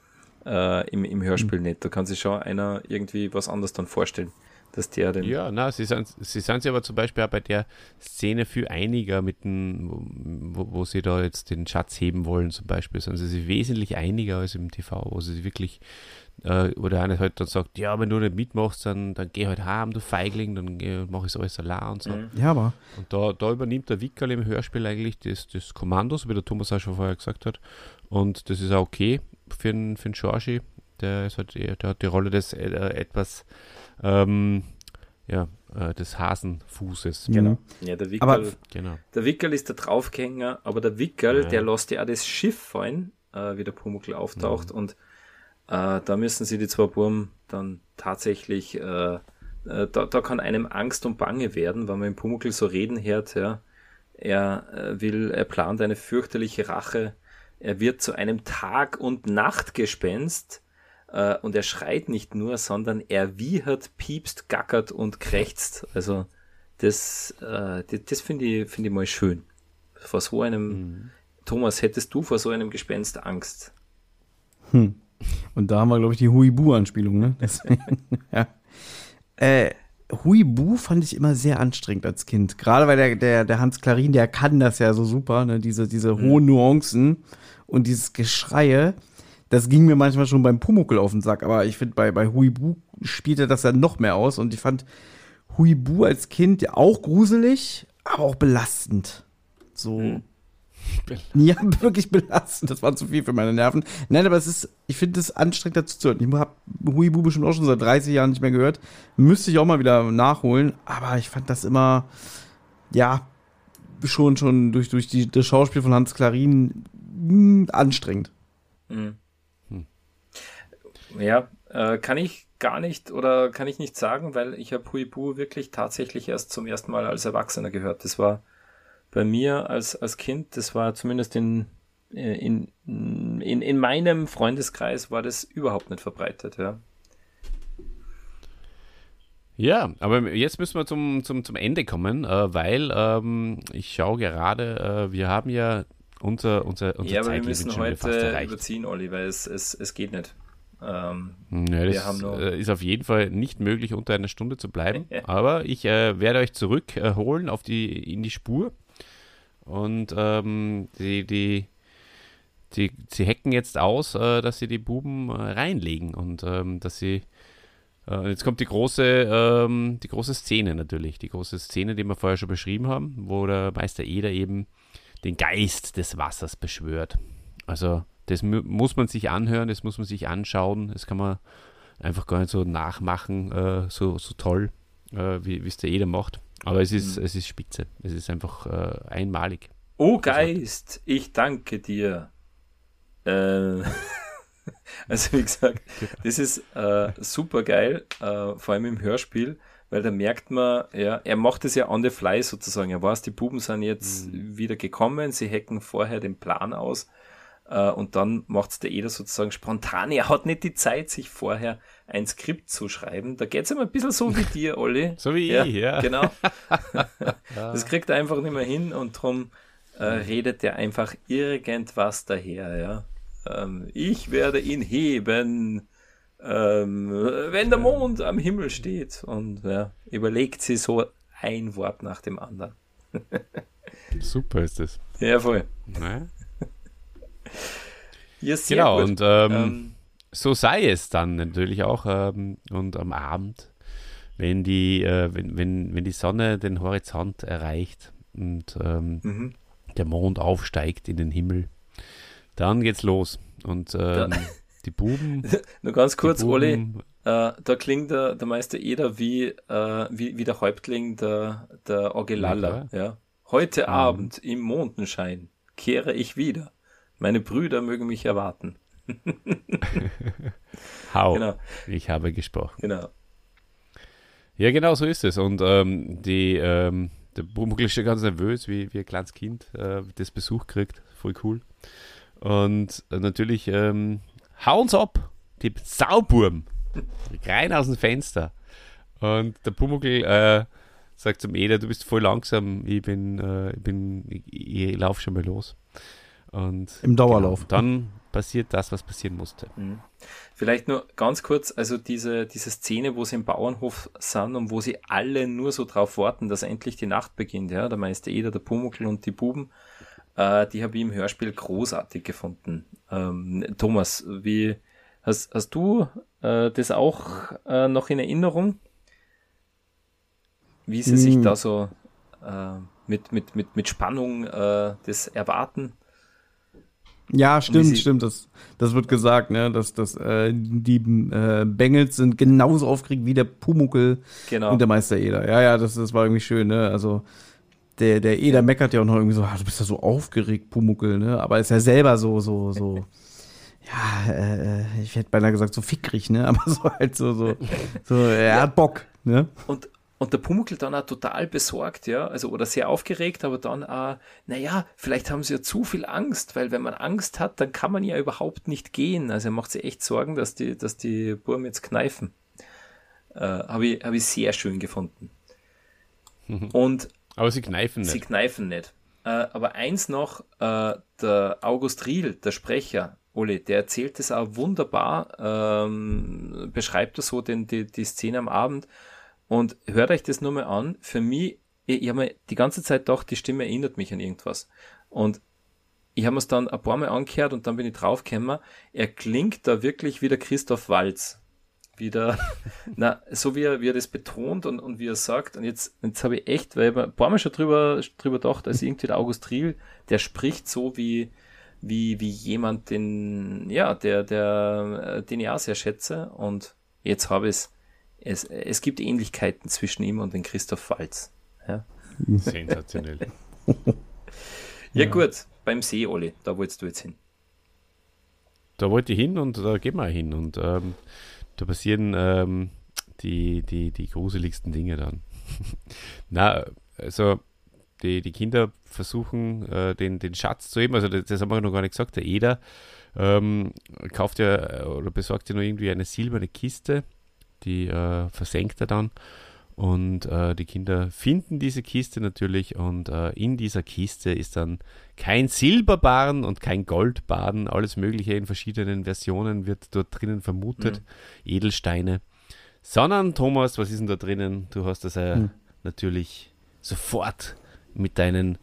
äh, im, im Hörspiel mhm. nicht. Da kann sich schon einer irgendwie was anderes dann vorstellen. dass der den. Ja, na, sie sind, sie sind sich aber zum Beispiel auch bei der Szene viel einiger mit dem, wo, wo sie da jetzt den Schatz heben wollen, zum Beispiel, sind sie sich wesentlich einiger als im TV, wo sie wirklich, äh, wo der eine halt dann sagt, ja, wenn du nicht mitmachst, dann, dann geh halt heim, du Feigling, dann mache ich alles allein und so. Mhm. Ja, aber. Und da, da übernimmt der Wickerl im Hörspiel eigentlich das, das Kommando, so wie der Thomas auch schon vorher gesagt hat. Und das ist auch okay für den, für den Georgie. Der, ist halt, der hat die Rolle des äh, etwas ähm, ja, äh, des Hasenfußes. Genau. Ja, der Wickel, aber, genau. der Wickel ist der Draufgänger, aber der Wickel, ja. der lässt ja auch das Schiff fallen, äh, wie der Pumuckl auftaucht. Mhm. Und äh, da müssen sie die zwei Burm dann tatsächlich, äh, äh, da, da kann einem Angst und Bange werden, wenn man im Pumuckl so reden hört, ja. Er äh, will, er plant eine fürchterliche Rache. Er wird zu einem Tag- und Nachtgespenst äh, und er schreit nicht nur, sondern er wiehert, piepst, gackert und krächzt. Also das, äh, das, das finde ich, finde ich mal schön. Vor so einem, mhm. Thomas, hättest du vor so einem Gespenst Angst? Hm. Und da haben wir, glaube ich, die Huibu-Anspielung, ne? ja. Äh, Huibu fand ich immer sehr anstrengend als Kind. Gerade weil der, der, der Hans Klarin, der kann das ja so super, ne? Diese, diese mhm. hohen Nuancen und dieses Geschreie. Das ging mir manchmal schon beim Pumuckel auf den Sack, aber ich finde, bei, bei Huibu spielt er das ja noch mehr aus und ich fand Huibu als Kind ja auch gruselig, aber auch belastend. So. Hm. Ja, wirklich belastend. Das war zu viel für meine Nerven. Nein, aber es ist, ich finde es anstrengend dazu zu hören. Ich habe Huibu bestimmt auch schon seit 30 Jahren nicht mehr gehört. Müsste ich auch mal wieder nachholen, aber ich fand das immer, ja, schon, schon durch, durch die, das Schauspiel von Hans Klarin mh, hm, anstrengend. Mhm. Ja, äh, kann ich gar nicht oder kann ich nicht sagen, weil ich habe Huibu wirklich tatsächlich erst zum ersten Mal als Erwachsener gehört. Das war bei mir als, als Kind, das war zumindest in, äh, in, in, in meinem Freundeskreis war das überhaupt nicht verbreitet, ja. Ja, aber jetzt müssen wir zum, zum, zum Ende kommen, äh, weil ähm, ich schaue gerade, äh, wir haben ja unser, unser, unser Ja, aber wir müssen heute überziehen, Olli, weil es, es, es geht nicht. Ähm, ja, das äh, ist auf jeden Fall nicht möglich, unter einer Stunde zu bleiben. aber ich äh, werde euch zurückholen auf die, in die Spur. Und ähm, die, die, die, sie hacken jetzt aus, äh, dass sie die Buben äh, reinlegen und ähm, dass sie. Äh, jetzt kommt die große, ähm, die große Szene natürlich, die große Szene, die wir vorher schon beschrieben haben, wo der Meister Eder eben den Geist des Wassers beschwört. Also das muss man sich anhören, das muss man sich anschauen, das kann man einfach gar nicht so nachmachen, äh, so, so toll, äh, wie es der jeder macht. Aber es ist, mhm. es ist spitze, es ist einfach äh, einmalig. Oh Geist, ich danke dir. Äh, also wie gesagt, das ist äh, super geil, äh, vor allem im Hörspiel, weil da merkt man, ja, er macht es ja on the fly sozusagen. Er weiß, die Buben sind jetzt mhm. wieder gekommen, sie hacken vorher den Plan aus äh, und dann macht es der Eder sozusagen spontan. Er hat nicht die Zeit, sich vorher ein Skript zu schreiben. Da geht es ihm ein bisschen so wie dir, Olli. so wie ja, ich, ja. Genau. das kriegt er einfach nicht mehr hin und darum äh, redet er einfach irgendwas daher, ja. Ähm, ich werde ihn heben, ähm, wenn der Mond am Himmel steht. Und ja, überlegt sie so ein Wort nach dem anderen. Super ist das. Ja, voll. Naja. Ja, genau, gut. und ähm, ähm, so sei es dann natürlich auch. Ähm, und am Abend, wenn die, äh, wenn, wenn, wenn die Sonne den Horizont erreicht und ähm, mhm. der Mond aufsteigt in den Himmel, dann geht's los. Und ähm, die Buben. Nur ganz kurz, Buben, Oli, äh, da klingt der, der Meister Eder wie, äh, wie, wie der Häuptling der, der Orgelalla. Ja. Heute mhm. Abend im Mondenschein kehre ich wieder. Meine Brüder mögen mich erwarten. Hau. Genau. Ich habe gesprochen. Genau. Ja, genau so ist es. Und ähm, die, ähm, der Bumuckl ist schon ganz nervös, wie, wie ein kleines Kind äh, das Besuch kriegt. Voll cool. Und äh, natürlich ähm, hauen's ab, die Sauburm. Rein aus dem Fenster. Und der Pumuckl äh, sagt zum Eder, du bist voll langsam, ich bin, äh, ich bin, ich, ich laufe schon mal los. Und Im Dauerlauf. Genau, dann, passiert das, was passieren musste. Mhm. Vielleicht nur ganz kurz, also diese, diese Szene, wo sie im Bauernhof sind und wo sie alle nur so drauf warten, dass endlich die Nacht beginnt, ja, der Meister Eder, der Pumuckl und die Buben, äh, die habe ich im Hörspiel großartig gefunden. Ähm, Thomas, wie hast, hast du äh, das auch äh, noch in Erinnerung? Wie sie hm. sich da so äh, mit, mit, mit, mit Spannung äh, das erwarten? Ja, stimmt, stimmt. Das, das wird gesagt, ne? Dass, dass äh, die äh, Bengels sind genauso aufgeregt wie der Pumuckel genau. und der Meister Eder. Ja, ja, das, das war irgendwie schön, ne? Also der, der Eder meckert ja auch noch irgendwie so, ah, du bist ja so aufgeregt, Pumuckel, ne? Aber ist ja selber so, so, so. ja, äh, ich hätte beinahe gesagt, so fickrig, ne? Aber so halt so, so, so er ja. hat Bock, ne? Und, und der Pumuckl dann auch total besorgt, ja, also oder sehr aufgeregt, aber dann auch, naja, vielleicht haben sie ja zu viel Angst, weil wenn man Angst hat, dann kann man ja überhaupt nicht gehen. Also er macht sich echt Sorgen, dass die, dass die Burm jetzt kneifen. Äh, Habe ich, hab ich sehr schön gefunden. Und aber sie kneifen nicht. Sie kneifen nicht. Äh, aber eins noch, äh, der August Riel, der Sprecher, Ole, der erzählt es auch wunderbar, ähm, beschreibt er so den, die, die Szene am Abend und hört euch das nur mal an. Für mich, ich, ich habe mir die ganze Zeit gedacht, die Stimme erinnert mich an irgendwas. Und ich habe es dann ein paar Mal angehört und dann bin ich draufgekommen, er klingt da wirklich wie der Christoph Walz wieder, na, so wie er, wie er das betont und, und wie er sagt, und jetzt, jetzt habe ich echt, weil ich ein paar Mal schon drüber, drüber gedacht, also irgendwie der August Riel, der spricht so wie, wie, wie jemand, den, ja, der, der, äh, den ich auch sehr schätze, und jetzt habe ich es, es, es gibt Ähnlichkeiten zwischen ihm und den Christoph Walz. Ja. Sensationell. ja, ja, gut, beim See, Olli, da wolltest du jetzt hin. Da wollte ich hin und da gehen wir hin. Und ähm, da passieren ähm, die, die, die gruseligsten Dinge dann. Na, also die, die Kinder versuchen, äh, den, den Schatz zu heben. Also das, das haben wir noch gar nicht gesagt. Der Eder ähm, kauft ja oder besorgt ja nur irgendwie eine silberne Kiste, die äh, versenkt er dann. Und äh, die Kinder finden diese Kiste natürlich und äh, in dieser Kiste ist dann kein Silberbarren und kein Goldbarren, alles Mögliche in verschiedenen Versionen wird dort drinnen vermutet, mhm. Edelsteine, sondern Thomas, was ist denn da drinnen? Du hast das äh, mhm. natürlich sofort mit deinen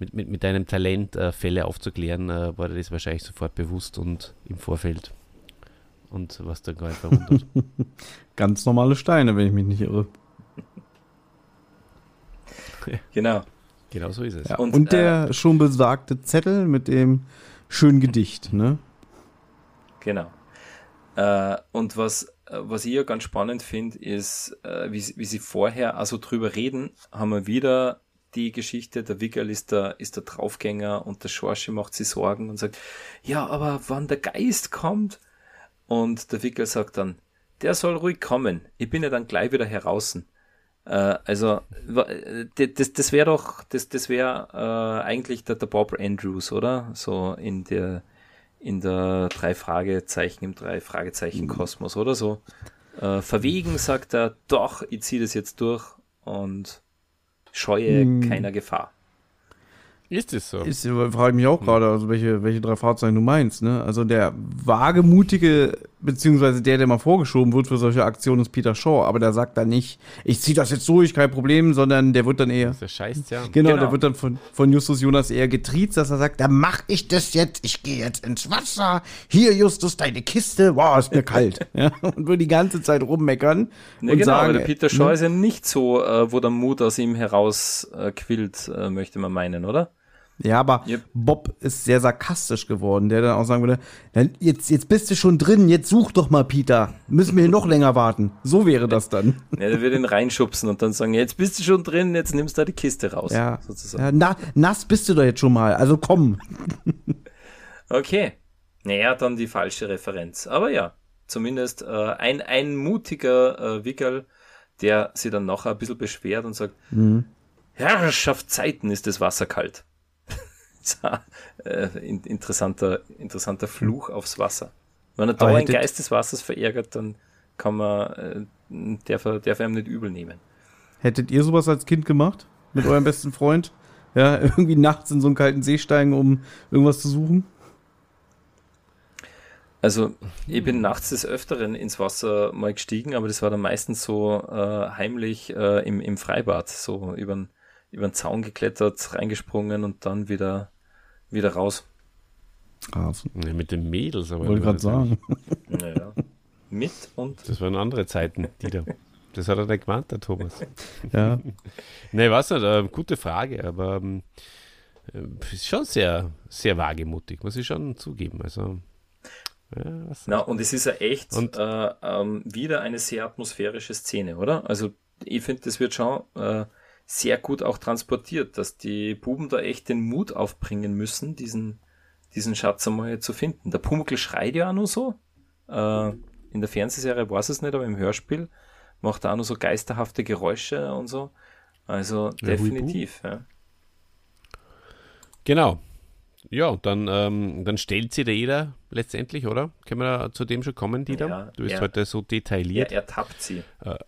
mit, mit, mit deinem Talent äh, Fälle aufzuklären, äh, war dir das wahrscheinlich sofort bewusst und im Vorfeld. Und was dann gar nicht verwundert. Ganz normale Steine, wenn ich mich nicht irre. genau. Genau so ist es. Ja, und, und, der äh, schon besagte Zettel mit dem schönen Gedicht, ne? Genau. Äh, und was, was ich ja ganz spannend finde, ist, äh, wie, wie sie vorher also drüber reden, haben wir wieder die Geschichte, der Wickel ist der, ist der Draufgänger und der Schorsche macht sich Sorgen und sagt, ja, aber wann der Geist kommt, und der Wickel sagt dann, der soll ruhig kommen, ich bin ja dann gleich wieder heraus. Äh, also, das, das wäre doch, das, das wäre äh, eigentlich der, der Bob Andrews, oder? So in der, in der drei Fragezeichen, im drei Fragezeichen Kosmos, oder so. Äh, verwegen sagt er, doch, ich ziehe das jetzt durch und scheue hm. keiner Gefahr. Ist es so? Ist, frage ich mich auch gerade, also welche, welche drei Fahrzeuge du meinst, ne? Also der wagemutige, beziehungsweise der, der mal vorgeschoben wird für solche Aktionen, ist Peter Shaw, aber der sagt dann nicht, ich ziehe das jetzt durch, kein Problem, sondern der wird dann eher. Der scheißt ja. Genau, genau, der wird dann von, von Justus Jonas eher getriezt, dass er sagt, da mach ich das jetzt, ich gehe jetzt ins Wasser, hier Justus, deine Kiste, wow, ist mir kalt. ja, und wird die ganze Zeit rummeckern. Ja, und genau, sagen, aber der Peter Shaw ne? ist ja nicht so, äh, wo der Mut aus ihm heraus äh, quillt, äh, möchte man meinen, oder? Ja, aber yep. Bob ist sehr sarkastisch geworden, der dann auch sagen würde, jetzt, jetzt bist du schon drin, jetzt such doch mal Peter. Müssen wir hier noch länger warten. So wäre das dann. Ja, der würde ihn reinschubsen und dann sagen, jetzt bist du schon drin, jetzt nimmst du da die Kiste raus. Ja, sozusagen. Ja, na, nass bist du doch jetzt schon mal, also komm. okay. Naja, dann die falsche Referenz. Aber ja, zumindest äh, ein, ein mutiger äh, Wickel, der sie dann nachher ein bisschen beschwert und sagt, mhm. Herrschaftszeiten ist das Wasser kalt. Äh, interessanter, interessanter Fluch aufs Wasser. Wenn er da ein Geist des Wassers verärgert, dann kann man, äh, darf, er, darf er ihm nicht übel nehmen. Hättet ihr sowas als Kind gemacht? Mit eurem besten Freund? Ja, irgendwie nachts in so einen kalten See steigen, um irgendwas zu suchen? Also, ich bin nachts des Öfteren ins Wasser mal gestiegen, aber das war dann meistens so äh, heimlich äh, im, im Freibad, so über den Zaun geklettert, reingesprungen und dann wieder, wieder raus. Ah, ja, mit den Mädels, aber. Wollte gerade sagen. Naja. Mit und. Das waren andere Zeiten, die da. Das hat er nicht gemeint, der Thomas. Ja. ne, was nicht, äh, gute Frage, aber ähm, äh, ist schon sehr, sehr wagemutig, muss ich schon zugeben. Also. Ja, Na, und es ist ja echt und, äh, ähm, wieder eine sehr atmosphärische Szene, oder? Also ich finde, das wird schon äh, sehr gut auch transportiert, dass die Buben da echt den Mut aufbringen müssen, diesen, diesen Schatz einmal zu finden. Der Pumuckl schreit ja auch nur so. Äh, in der Fernsehserie weiß es nicht, aber im Hörspiel macht er auch nur so geisterhafte Geräusche und so. Also ja, definitiv. Ja. Genau. Ja, dann, ähm, dann stellt sie da jeder letztendlich, oder? Können wir da zu dem schon kommen, Dieter? Ja, du bist er, heute so detailliert. Er, er tappt sie. Äh,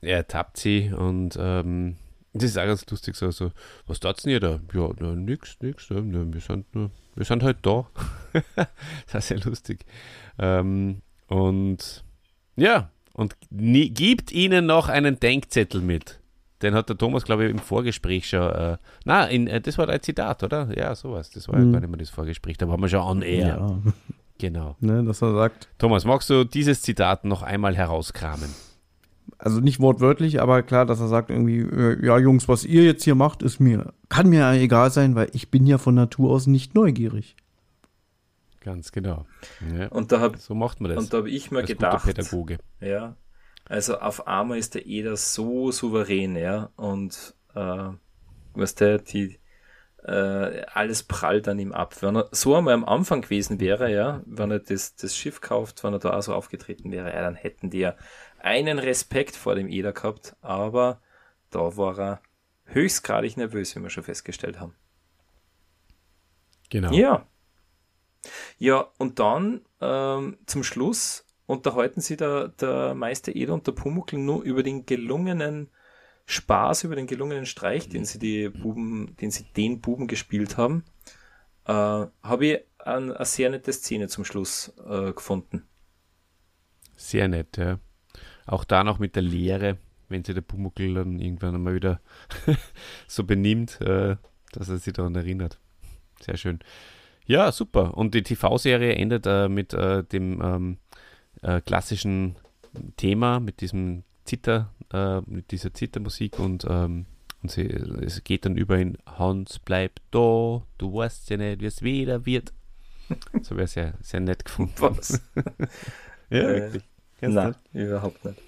er tappt sie und ähm, das ist auch ganz lustig, so, so was tat's denn ihr da? Ja, na, nix, nix, ja, na, wir, sind nur, wir sind halt da. das ist sehr lustig. Ähm, und ja, und nie, gibt ihnen noch einen Denkzettel mit. Den hat der Thomas, glaube ich, im Vorgespräch schon. Äh, na, in, äh, das war ein Zitat, oder? Ja, sowas. Das war mhm. ja gar nicht mehr das Vorgespräch. Da waren wir schon on air. Ja. Genau. Ne, dass er sagt. Thomas, magst du dieses Zitat noch einmal herauskramen? Also nicht wortwörtlich, aber klar, dass er sagt irgendwie, äh, ja Jungs, was ihr jetzt hier macht, ist mir, kann mir egal sein, weil ich bin ja von Natur aus nicht neugierig. Ganz genau. Ja, und da hab, so macht man das. Und da habe ich mir gedacht, Pädagoge. ja, also auf einmal ist der Eder so souverän, ja, und äh, weißt du, die äh, alles prallt an ihm ab. Wenn er so einmal am Anfang gewesen wäre, ja, wenn er das, das Schiff kauft, wenn er da auch so aufgetreten wäre, ja, dann hätten die ja einen Respekt vor dem Eder gehabt, aber da war er höchstgradig nervös, wie wir schon festgestellt haben. Genau. Ja. Ja, und dann ähm, zum Schluss unterhalten sie der, der Meister Eder und der Pumuckl nur über den gelungenen Spaß, über den gelungenen Streich, den sie die Buben, den sie den Buben gespielt haben. Äh, Habe ich eine, eine sehr nette Szene zum Schluss äh, gefunden. Sehr nett, ja. Auch da noch mit der Lehre, wenn sich der Pumuckl dann irgendwann einmal wieder so benimmt, äh, dass er sich daran erinnert. Sehr schön. Ja, super. Und die TV-Serie endet äh, mit äh, dem ähm, äh, klassischen Thema, mit diesem Zitter, äh, mit dieser Zittermusik und, ähm, und sie, es geht dann über in Hans bleibt da, du weißt ja nicht, wie es wieder wird. So wäre sehr, sehr nett gefunden. Was? ja, äh, wirklich. Nein, überhaupt nicht.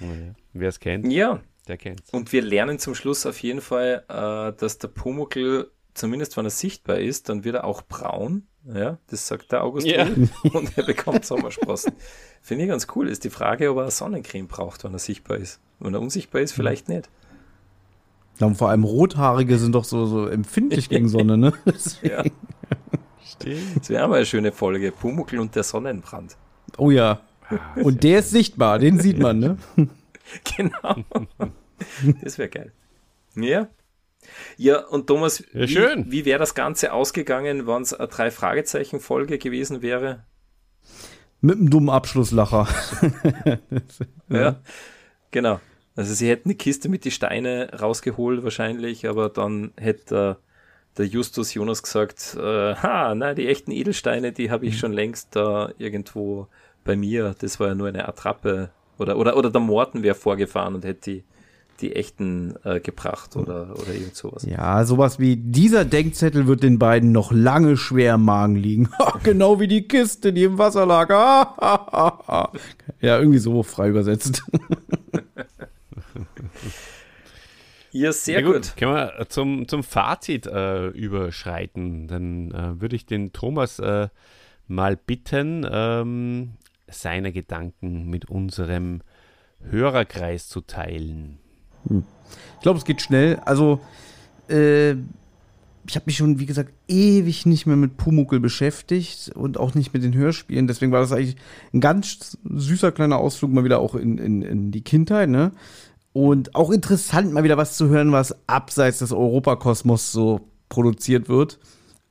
Oh ja. Wer es kennt, ja. der kennt Und wir lernen zum Schluss auf jeden Fall, äh, dass der Pumuckl zumindest wenn er sichtbar ist, dann wird er auch braun. Ja, das sagt der August yeah. und er bekommt Sommersprossen. Finde ich ganz cool. Ist die Frage, ob er Sonnencreme braucht, wenn er sichtbar ist. Wenn er unsichtbar ist, vielleicht nicht. Ja, und vor allem Rothaarige sind doch so, so empfindlich gegen Sonne, ne? ja. Stimmt. Das wäre mal eine schöne Folge. Pumuckl und der Sonnenbrand. Oh ja. Ah, und der ist sichtbar, den sieht man, ne? genau. Das wäre geil. Ja, ja, und Thomas, ja, wie, wie wäre das Ganze ausgegangen, wenn es eine Drei-Fragezeichen-Folge gewesen wäre? Mit einem dummen Abschlusslacher. ja. ja, genau. Also sie hätten die Kiste mit die Steine rausgeholt wahrscheinlich, aber dann hätte äh, der Justus Jonas gesagt, äh, ha, nein, die echten Edelsteine, die habe ich mhm. schon längst da irgendwo bei mir. Das war ja nur eine Attrappe. Oder, oder, oder der Morten wäre vorgefahren und hätte die die echten äh, gebracht oder, oder irgend sowas. Ja, sowas wie dieser Denkzettel wird den beiden noch lange schwer im Magen liegen. genau wie die Kiste, die im Wasser lag. ja, irgendwie so frei übersetzt. ja, sehr gut. gut. Können wir zum, zum Fazit äh, überschreiten? Dann äh, würde ich den Thomas äh, mal bitten, ähm, seine Gedanken mit unserem Hörerkreis zu teilen. Ich glaube, es geht schnell. Also, äh, ich habe mich schon, wie gesagt, ewig nicht mehr mit Pumuckel beschäftigt und auch nicht mit den Hörspielen. Deswegen war das eigentlich ein ganz süßer kleiner Ausflug mal wieder auch in, in, in die Kindheit, ne? Und auch interessant, mal wieder was zu hören, was abseits des Europakosmos so produziert wird.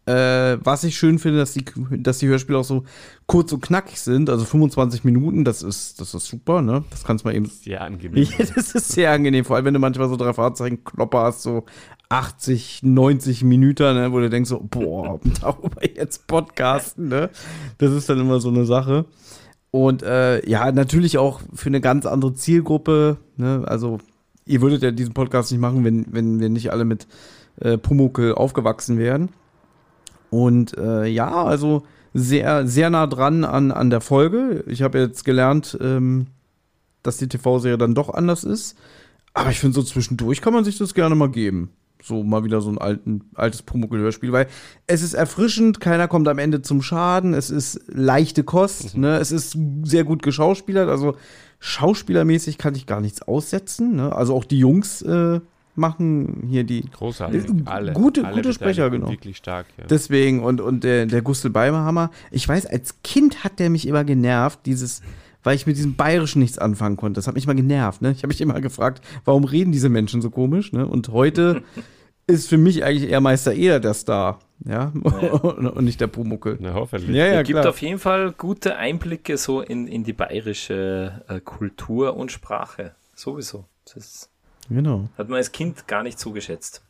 Äh, was ich schön finde, dass die, dass die Hörspiele auch so kurz und knackig sind, also 25 Minuten, das ist, das ist super, ne? Das kannst du mal eben. Sehr angenehm. das ist sehr angenehm, vor allem wenn du manchmal so drei Fahrzeichen Klopper hast, so 80, 90 Minuten, ne, wo du denkst so, boah, darüber jetzt podcasten, ne? Das ist dann immer so eine Sache. Und äh, ja, natürlich auch für eine ganz andere Zielgruppe, ne? Also, ihr würdet ja diesen Podcast nicht machen, wenn, wenn wir nicht alle mit äh, Pumuckel aufgewachsen wären. Und äh, ja, also sehr, sehr nah dran an, an der Folge. Ich habe jetzt gelernt, ähm, dass die TV-Serie dann doch anders ist. Aber ich finde, so zwischendurch kann man sich das gerne mal geben. So mal wieder so ein alten, altes Pumuckl-Hörspiel, weil es ist erfrischend, keiner kommt am Ende zum Schaden, es ist leichte Kost, mhm. ne? es ist sehr gut geschauspielert, also schauspielermäßig kann ich gar nichts aussetzen. Ne? Also auch die Jungs äh, machen hier die großartig alle gute alle gute Sprecher genau wirklich stark ja. deswegen und und der der Gustl Beimerhammer ich weiß als Kind hat der mich immer genervt dieses weil ich mit diesem Bayerischen nichts anfangen konnte das hat mich immer genervt ne ich habe mich immer gefragt warum reden diese Menschen so komisch ne und heute ist für mich eigentlich eher Meister Eder der Star ja, ja. und nicht der Pumuckel. Na, hoffentlich. Ja, ja, es gibt klar. auf jeden Fall gute Einblicke so in, in die bayerische äh, Kultur und Sprache. Sowieso. Das ist Genau. Hat man als Kind gar nicht zugeschätzt.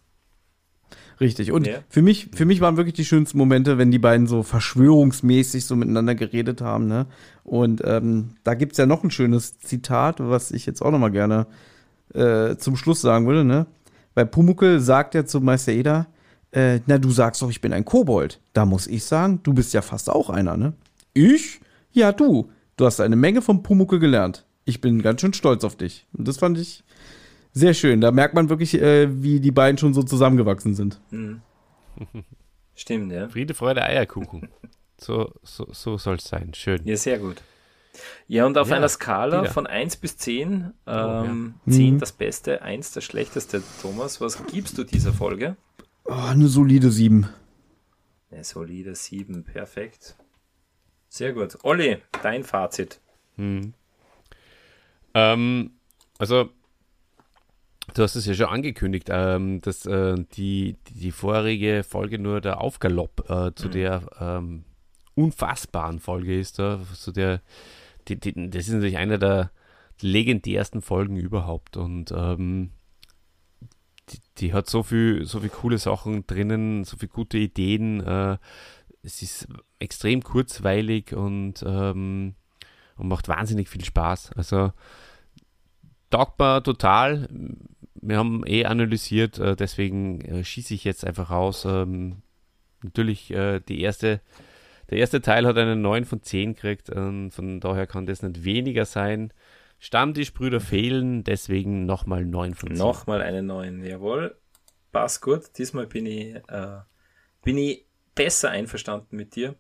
Richtig. Und ja. für mich, für mich waren wirklich die schönsten Momente, wenn die beiden so verschwörungsmäßig so miteinander geredet haben. Ne? Und ähm, da gibt es ja noch ein schönes Zitat, was ich jetzt auch noch mal gerne äh, zum Schluss sagen würde. Ne? Bei Pumuckel sagt er zu Meister Eder, äh, na, du sagst doch, ich bin ein Kobold. Da muss ich sagen, du bist ja fast auch einer, ne? Ich? Ja, du. Du hast eine Menge vom Pumuckel gelernt. Ich bin ganz schön stolz auf dich. Und das fand ich sehr schön. Da merkt man wirklich, äh, wie die beiden schon so zusammengewachsen sind. Mhm. Stimmt, ja. Friede, Freude, Eierkuchen. so so, so soll es sein. Schön. Ja, sehr gut. Ja, und auf ja, einer Skala wieder. von 1 bis 10, ähm, oh, ja. 10 mhm. das Beste, 1 das Schlechteste, Thomas, was gibst du dieser Folge? Oh, eine solide 7. Eine solide 7, perfekt. Sehr gut. Olli, dein Fazit. Hm. Ähm, also Du hast es ja schon angekündigt, ähm, dass äh, die, die vorherige Folge nur der Aufgalopp äh, zu mhm. der ähm, unfassbaren Folge ist. Da, zu der, die, die, das ist natürlich eine der legendärsten Folgen überhaupt und ähm, die, die, hat so viel, so viel coole Sachen drinnen, so viele gute Ideen. Äh, es ist extrem kurzweilig und, ähm, und macht wahnsinnig viel Spaß. Also taugt mir total wir haben eh analysiert, äh, deswegen äh, schieße ich jetzt einfach raus. Ähm, natürlich, äh, die erste, der erste Teil hat einen 9 von 10 gekriegt, ähm, von daher kann das nicht weniger sein. Stammtischbrüder fehlen, deswegen nochmal 9 von 10. Nochmal eine 9, jawohl. Passt gut. Diesmal bin ich, äh, bin ich besser einverstanden mit dir.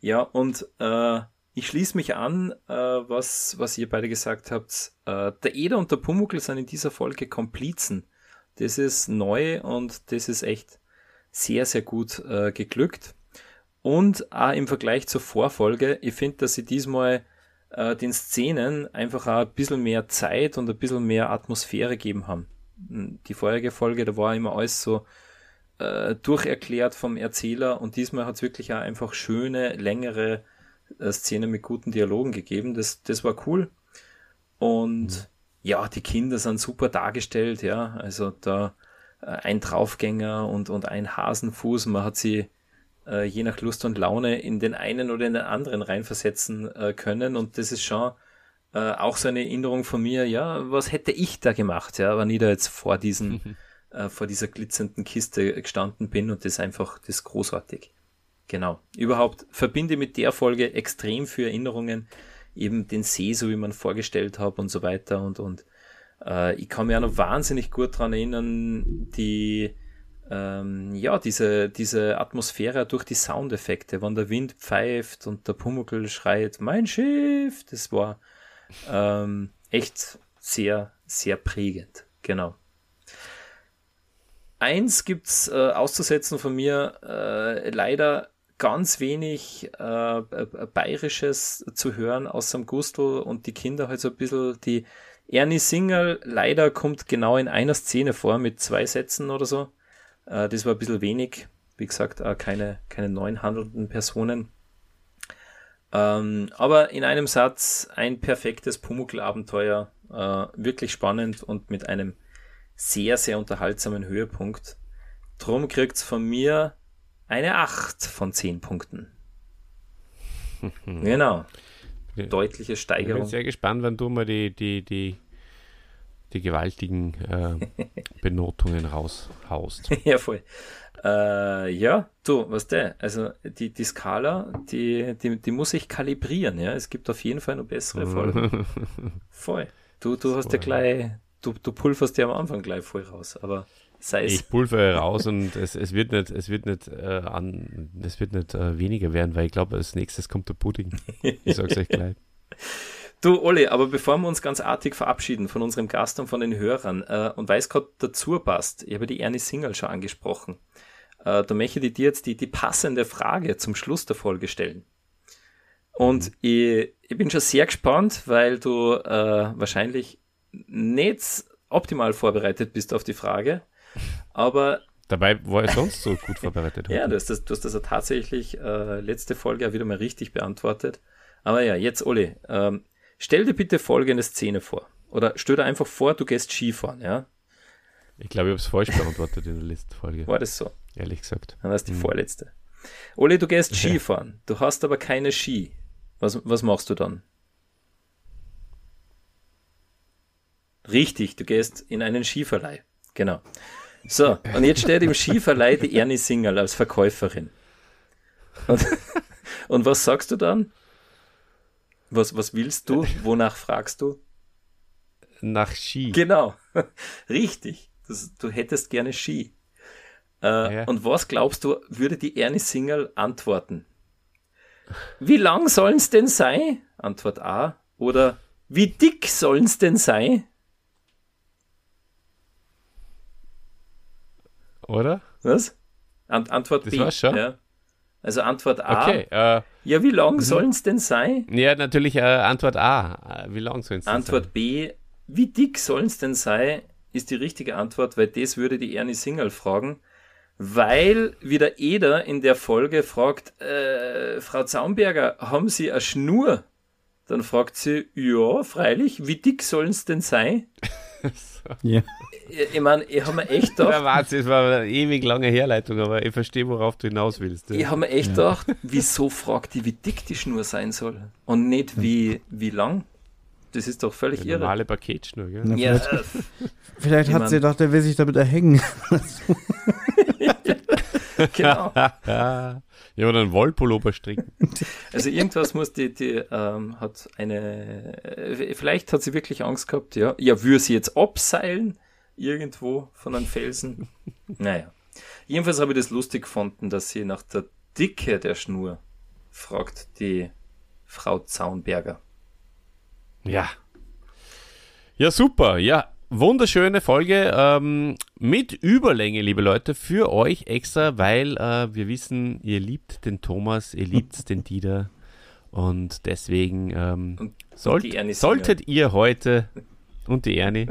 Ja, und äh, ich schließe mich an, äh, was, was ihr beide gesagt habt. Äh, der Eder und der Pumuckl sind in dieser Folge Komplizen. Das ist neu und das ist echt sehr, sehr gut äh, geglückt. Und auch im Vergleich zur Vorfolge, ich finde, dass sie diesmal äh, den Szenen einfach auch ein bisschen mehr Zeit und ein bisschen mehr Atmosphäre gegeben haben. Hm, die vorherige Folge, da war immer alles so äh, durcherklärt vom Erzähler und diesmal hat es wirklich auch einfach schöne, längere Szene mit guten Dialogen gegeben. Das, das war cool. Und mhm. ja, die Kinder sind super dargestellt, ja. Also da äh, ein Draufgänger und, und ein Hasenfuß. Man hat sie äh, je nach Lust und Laune in den einen oder in den anderen reinversetzen äh, können. Und das ist schon äh, auch so eine Erinnerung von mir, ja, was hätte ich da gemacht, ja, wenn ich da jetzt vor diesen, mhm. äh, vor dieser glitzernden Kiste gestanden bin und das einfach, das ist großartig. Genau. Überhaupt verbinde mit der Folge extrem für Erinnerungen eben den See, so wie man vorgestellt hat und so weiter und, und äh, ich kann mich auch noch wahnsinnig gut dran erinnern, die ähm, ja, diese, diese Atmosphäre durch die Soundeffekte, wenn der Wind pfeift und der Pumuckl schreit, mein Schiff, das war ähm, echt sehr, sehr prägend. Genau. Eins gibt's äh, auszusetzen von mir, äh, leider ganz wenig äh, Bayerisches zu hören aus dem Gustl und die Kinder halt so ein bisschen die Ernie Singer leider kommt genau in einer Szene vor mit zwei Sätzen oder so. Äh, das war ein bisschen wenig. Wie gesagt, äh, keine, keine neuen handelnden Personen. Ähm, aber in einem Satz ein perfektes Pumuckl-Abenteuer. Äh, wirklich spannend und mit einem sehr, sehr unterhaltsamen Höhepunkt. Drum kriegt's von mir eine 8 von 10 Punkten. genau. Deutliche Steigerung. Ich bin sehr gespannt, wenn du mal die, die, die, die gewaltigen äh, Benotungen raushaust. ja, voll. Äh, ja, du, was der? Also die, die Skala, die, die, die muss ich kalibrieren, ja. Es gibt auf jeden Fall noch bessere Folgen. voll. Du, du hast ja gleich, du, du pulverst ja am Anfang gleich voll raus, aber sei es. Ich pulvere raus und es, es wird nicht, es wird nicht, äh, an, es wird nicht äh, weniger werden, weil ich glaube, als nächstes kommt der Pudding. Ich sag's euch gleich. Du, Olli, aber bevor wir uns ganz artig verabschieden von unserem Gast und von den Hörern, äh, und es gerade dazu passt, ich habe die Ernie Single schon angesprochen, äh, da möchte ich dir jetzt die, die passende Frage zum Schluss der Folge stellen. Und mhm. ich, ich bin schon sehr gespannt, weil du äh, wahrscheinlich nicht optimal vorbereitet bist auf die Frage, aber Dabei war er sonst so gut vorbereitet. ja, du hast das, du hast das ja tatsächlich äh, letzte Folge ja wieder mal richtig beantwortet. Aber ja, jetzt, Olli, ähm, stell dir bitte folgende Szene vor. Oder stell dir einfach vor, du gehst Skifahren, ja? Ich glaube, ich habe es falsch beantwortet in der letzten Folge. War das so? Ehrlich gesagt. Dann hast du die hm. vorletzte. Olli, du gehst Skifahren. Du hast aber keine Ski. Was, was machst du dann? Richtig, du gehst in einen Skiverleih. Genau. So, und jetzt steht im Skiverleih die Ernie Singerl als Verkäuferin. Und, und was sagst du dann? Was, was willst du? Wonach fragst du? Nach Ski. Genau. Richtig. Das, du hättest gerne Ski. Äh, ja. Und was glaubst du, würde die Ernie Singerl antworten? Wie lang sollen's denn sein? Antwort A. Oder wie dick sollen's denn sein? Oder? Was? Ant Antwort das B. War's schon? Ja. Also Antwort A. Okay. Äh, ja, wie lang mhm. sollen's denn sein? Ja, natürlich äh, Antwort A. Äh, wie lang sollen's denn Antwort sein? B. Wie dick sollen's denn sein? Ist die richtige Antwort, weil das würde die Ernie Singal fragen weil wieder Eder in der Folge fragt, äh, Frau Zaumberger, haben Sie eine Schnur? Dann fragt sie, ja, freilich, wie dick sollen es denn sein? so. Ja. Ich, ich meine, ich habe mir echt gedacht. Ja, warte, es war eine ewig lange Herleitung, aber ich verstehe, worauf du hinaus willst. Ja. Ich habe mir echt ja. gedacht, wieso fragt die, wie dick die Schnur sein soll und nicht wie, wie lang? Das ist doch völlig irre. Normale Paketschnur, gell? Na, ja. Vielleicht, vielleicht hat sie gedacht, der will sich damit erhängen. genau. ja, oder einen Wollpullover stricken. Also irgendwas muss die, die ähm, hat eine, äh, vielleicht hat sie wirklich Angst gehabt, ja. Ja, würde sie jetzt abseilen irgendwo von einem Felsen? naja. Jedenfalls habe ich das lustig gefunden, dass sie nach der Dicke der Schnur fragt die Frau Zaunberger. Ja. Ja, super. Ja, wunderschöne Folge ähm, mit Überlänge, liebe Leute, für euch extra, weil äh, wir wissen, ihr liebt den Thomas, ihr liebt den Dieter und deswegen ähm, und, sollt, solltet ihr heute und die Ernie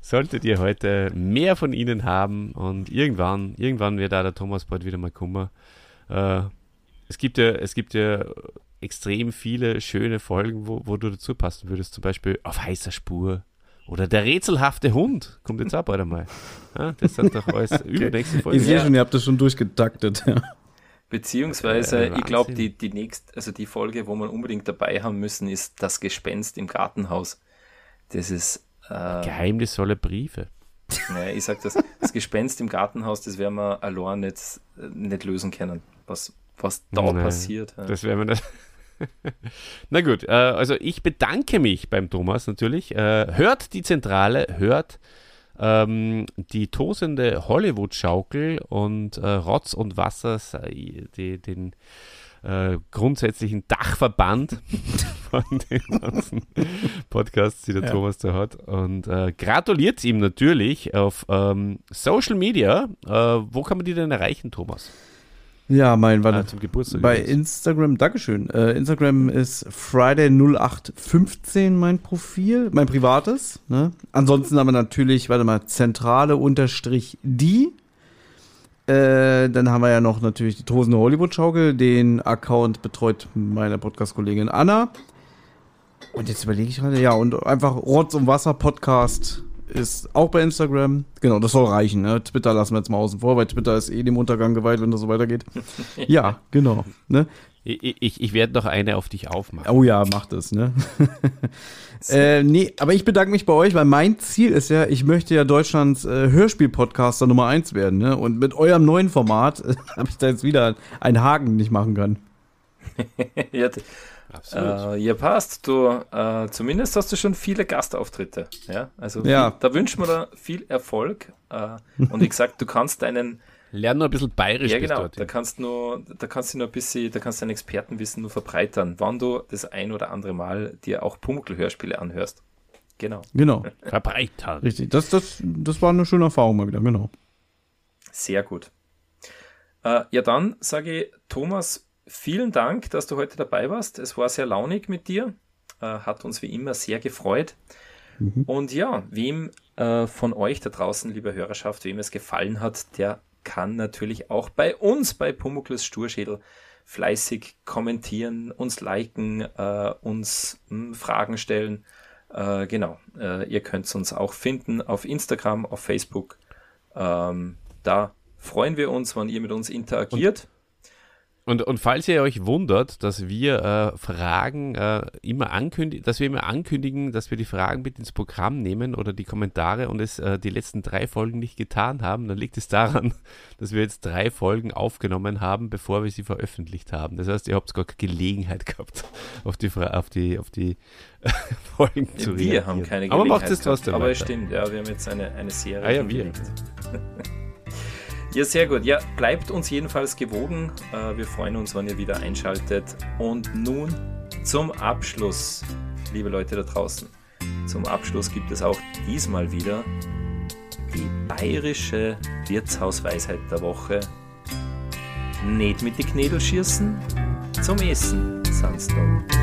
solltet ihr heute mehr von ihnen haben und irgendwann, irgendwann wird da der Thomas bald wieder mal kommen. Äh, es gibt ja, es gibt ja extrem viele schöne Folgen, wo, wo du dazu passen würdest, zum Beispiel auf heißer Spur oder der rätselhafte Hund kommt jetzt auch bald einmal. Ja, das sind doch alles okay. übernächste Folgen. Ich sehe schon, ihr habt das schon durchgetaktet. Ja. Beziehungsweise, äh, ich glaube, die, die nächste, also die Folge, wo wir unbedingt dabei haben müssen, ist das Gespenst im Gartenhaus. Das ist. Äh, Geheimnisvolle Briefe. Naja, ich sag das, das Gespenst im Gartenhaus, das werden wir allein nicht, nicht lösen können, was, was da Nein, passiert. Ja. Das werden wir nicht. Na gut, äh, also ich bedanke mich beim Thomas natürlich. Äh, hört die Zentrale, hört ähm, die tosende Hollywood-Schaukel und äh, Rotz und Wasser, die, den äh, grundsätzlichen Dachverband von den ganzen Podcasts, die der ja. Thomas da hat. Und äh, gratuliert ihm natürlich auf ähm, Social Media. Äh, wo kann man die denn erreichen, Thomas? Ja, mein, warte. Ah, zum Geburtstag. Bei Instagram, Dankeschön. Äh, Instagram ist Friday0815 mein Profil, mein privates. Ne? Ansonsten aber natürlich, warte mal, zentrale unterstrich die. Äh, dann haben wir ja noch natürlich die Tosende Hollywood-Schaukel. Den Account betreut meine Podcast-Kollegin Anna. Und jetzt überlege ich gerade, ja, und einfach Rotz und Wasser Podcast ist auch bei Instagram. Genau, das soll reichen. Ne? Twitter lassen wir jetzt mal außen vor, weil Twitter ist eh dem Untergang geweiht, wenn das so weitergeht. ja, genau. Ne? Ich, ich, ich werde noch eine auf dich aufmachen. Oh ja, mach das, ne? äh, nee, aber ich bedanke mich bei euch, weil mein Ziel ist ja, ich möchte ja Deutschlands äh, Hörspiel-Podcaster Nummer 1 werden, ne? Und mit eurem neuen Format äh, habe ich da jetzt wieder einen Haken nicht machen können. ja, Absolut. Äh, ja, passt. Du, äh, zumindest hast du schon viele Gastauftritte. Ja, also ja. Viel, da wünschen wir dir viel Erfolg. Äh, und wie gesagt, du kannst deinen Lern nur ein bisschen bayerisch. Ja, genau. Da kannst nur, da kannst du nur ein bisschen, da kannst dein Expertenwissen nur verbreitern, wann du das ein oder andere Mal dir auch Pumuckl-Hörspiele anhörst. Genau. Genau. Verbreitern. Richtig. Das, das, das war eine schöne Erfahrung mal wieder, genau. Sehr gut. Äh, ja, dann sage ich Thomas, vielen Dank, dass du heute dabei warst. Es war sehr launig mit dir. Äh, hat uns wie immer sehr gefreut. Mhm. Und ja, wem äh, von euch da draußen, liebe Hörerschaft, wem es gefallen hat, der kann natürlich auch bei uns bei Pumuckls Sturschädel fleißig kommentieren, uns liken, äh, uns mh, hm, Fragen stellen. Äh, genau, äh, ihr könnt uns auch finden auf Instagram, auf Facebook. Ähm, da freuen wir uns, wenn ihr mit uns interagiert. Und und, und falls ihr euch wundert, dass wir äh, Fragen äh, immer ankündigen, dass wir immer ankündigen, dass wir die Fragen mit ins Programm nehmen oder die Kommentare und es äh, die letzten drei Folgen nicht getan haben, dann liegt es daran, dass wir jetzt drei Folgen aufgenommen haben, bevor wir sie veröffentlicht haben. Das heißt, ihr habt gar keine Gelegenheit gehabt, auf die, auf die, auf die Folgen ja, zu reagieren. Wir haben keine Gelegenheit. Aber macht es trotzdem. Aber es stimmt, ja, wir haben jetzt eine, eine Serie. Ah, ja, wir. Ja, sehr gut. Ja, bleibt uns jedenfalls gewogen. Äh, wir freuen uns, wenn ihr wieder einschaltet. Und nun zum Abschluss, liebe Leute da draußen. Zum Abschluss gibt es auch diesmal wieder die bayerische Wirtshausweisheit der Woche. Nicht mit die Knädel schießen, zum Essen, Sandstone. Hehehehe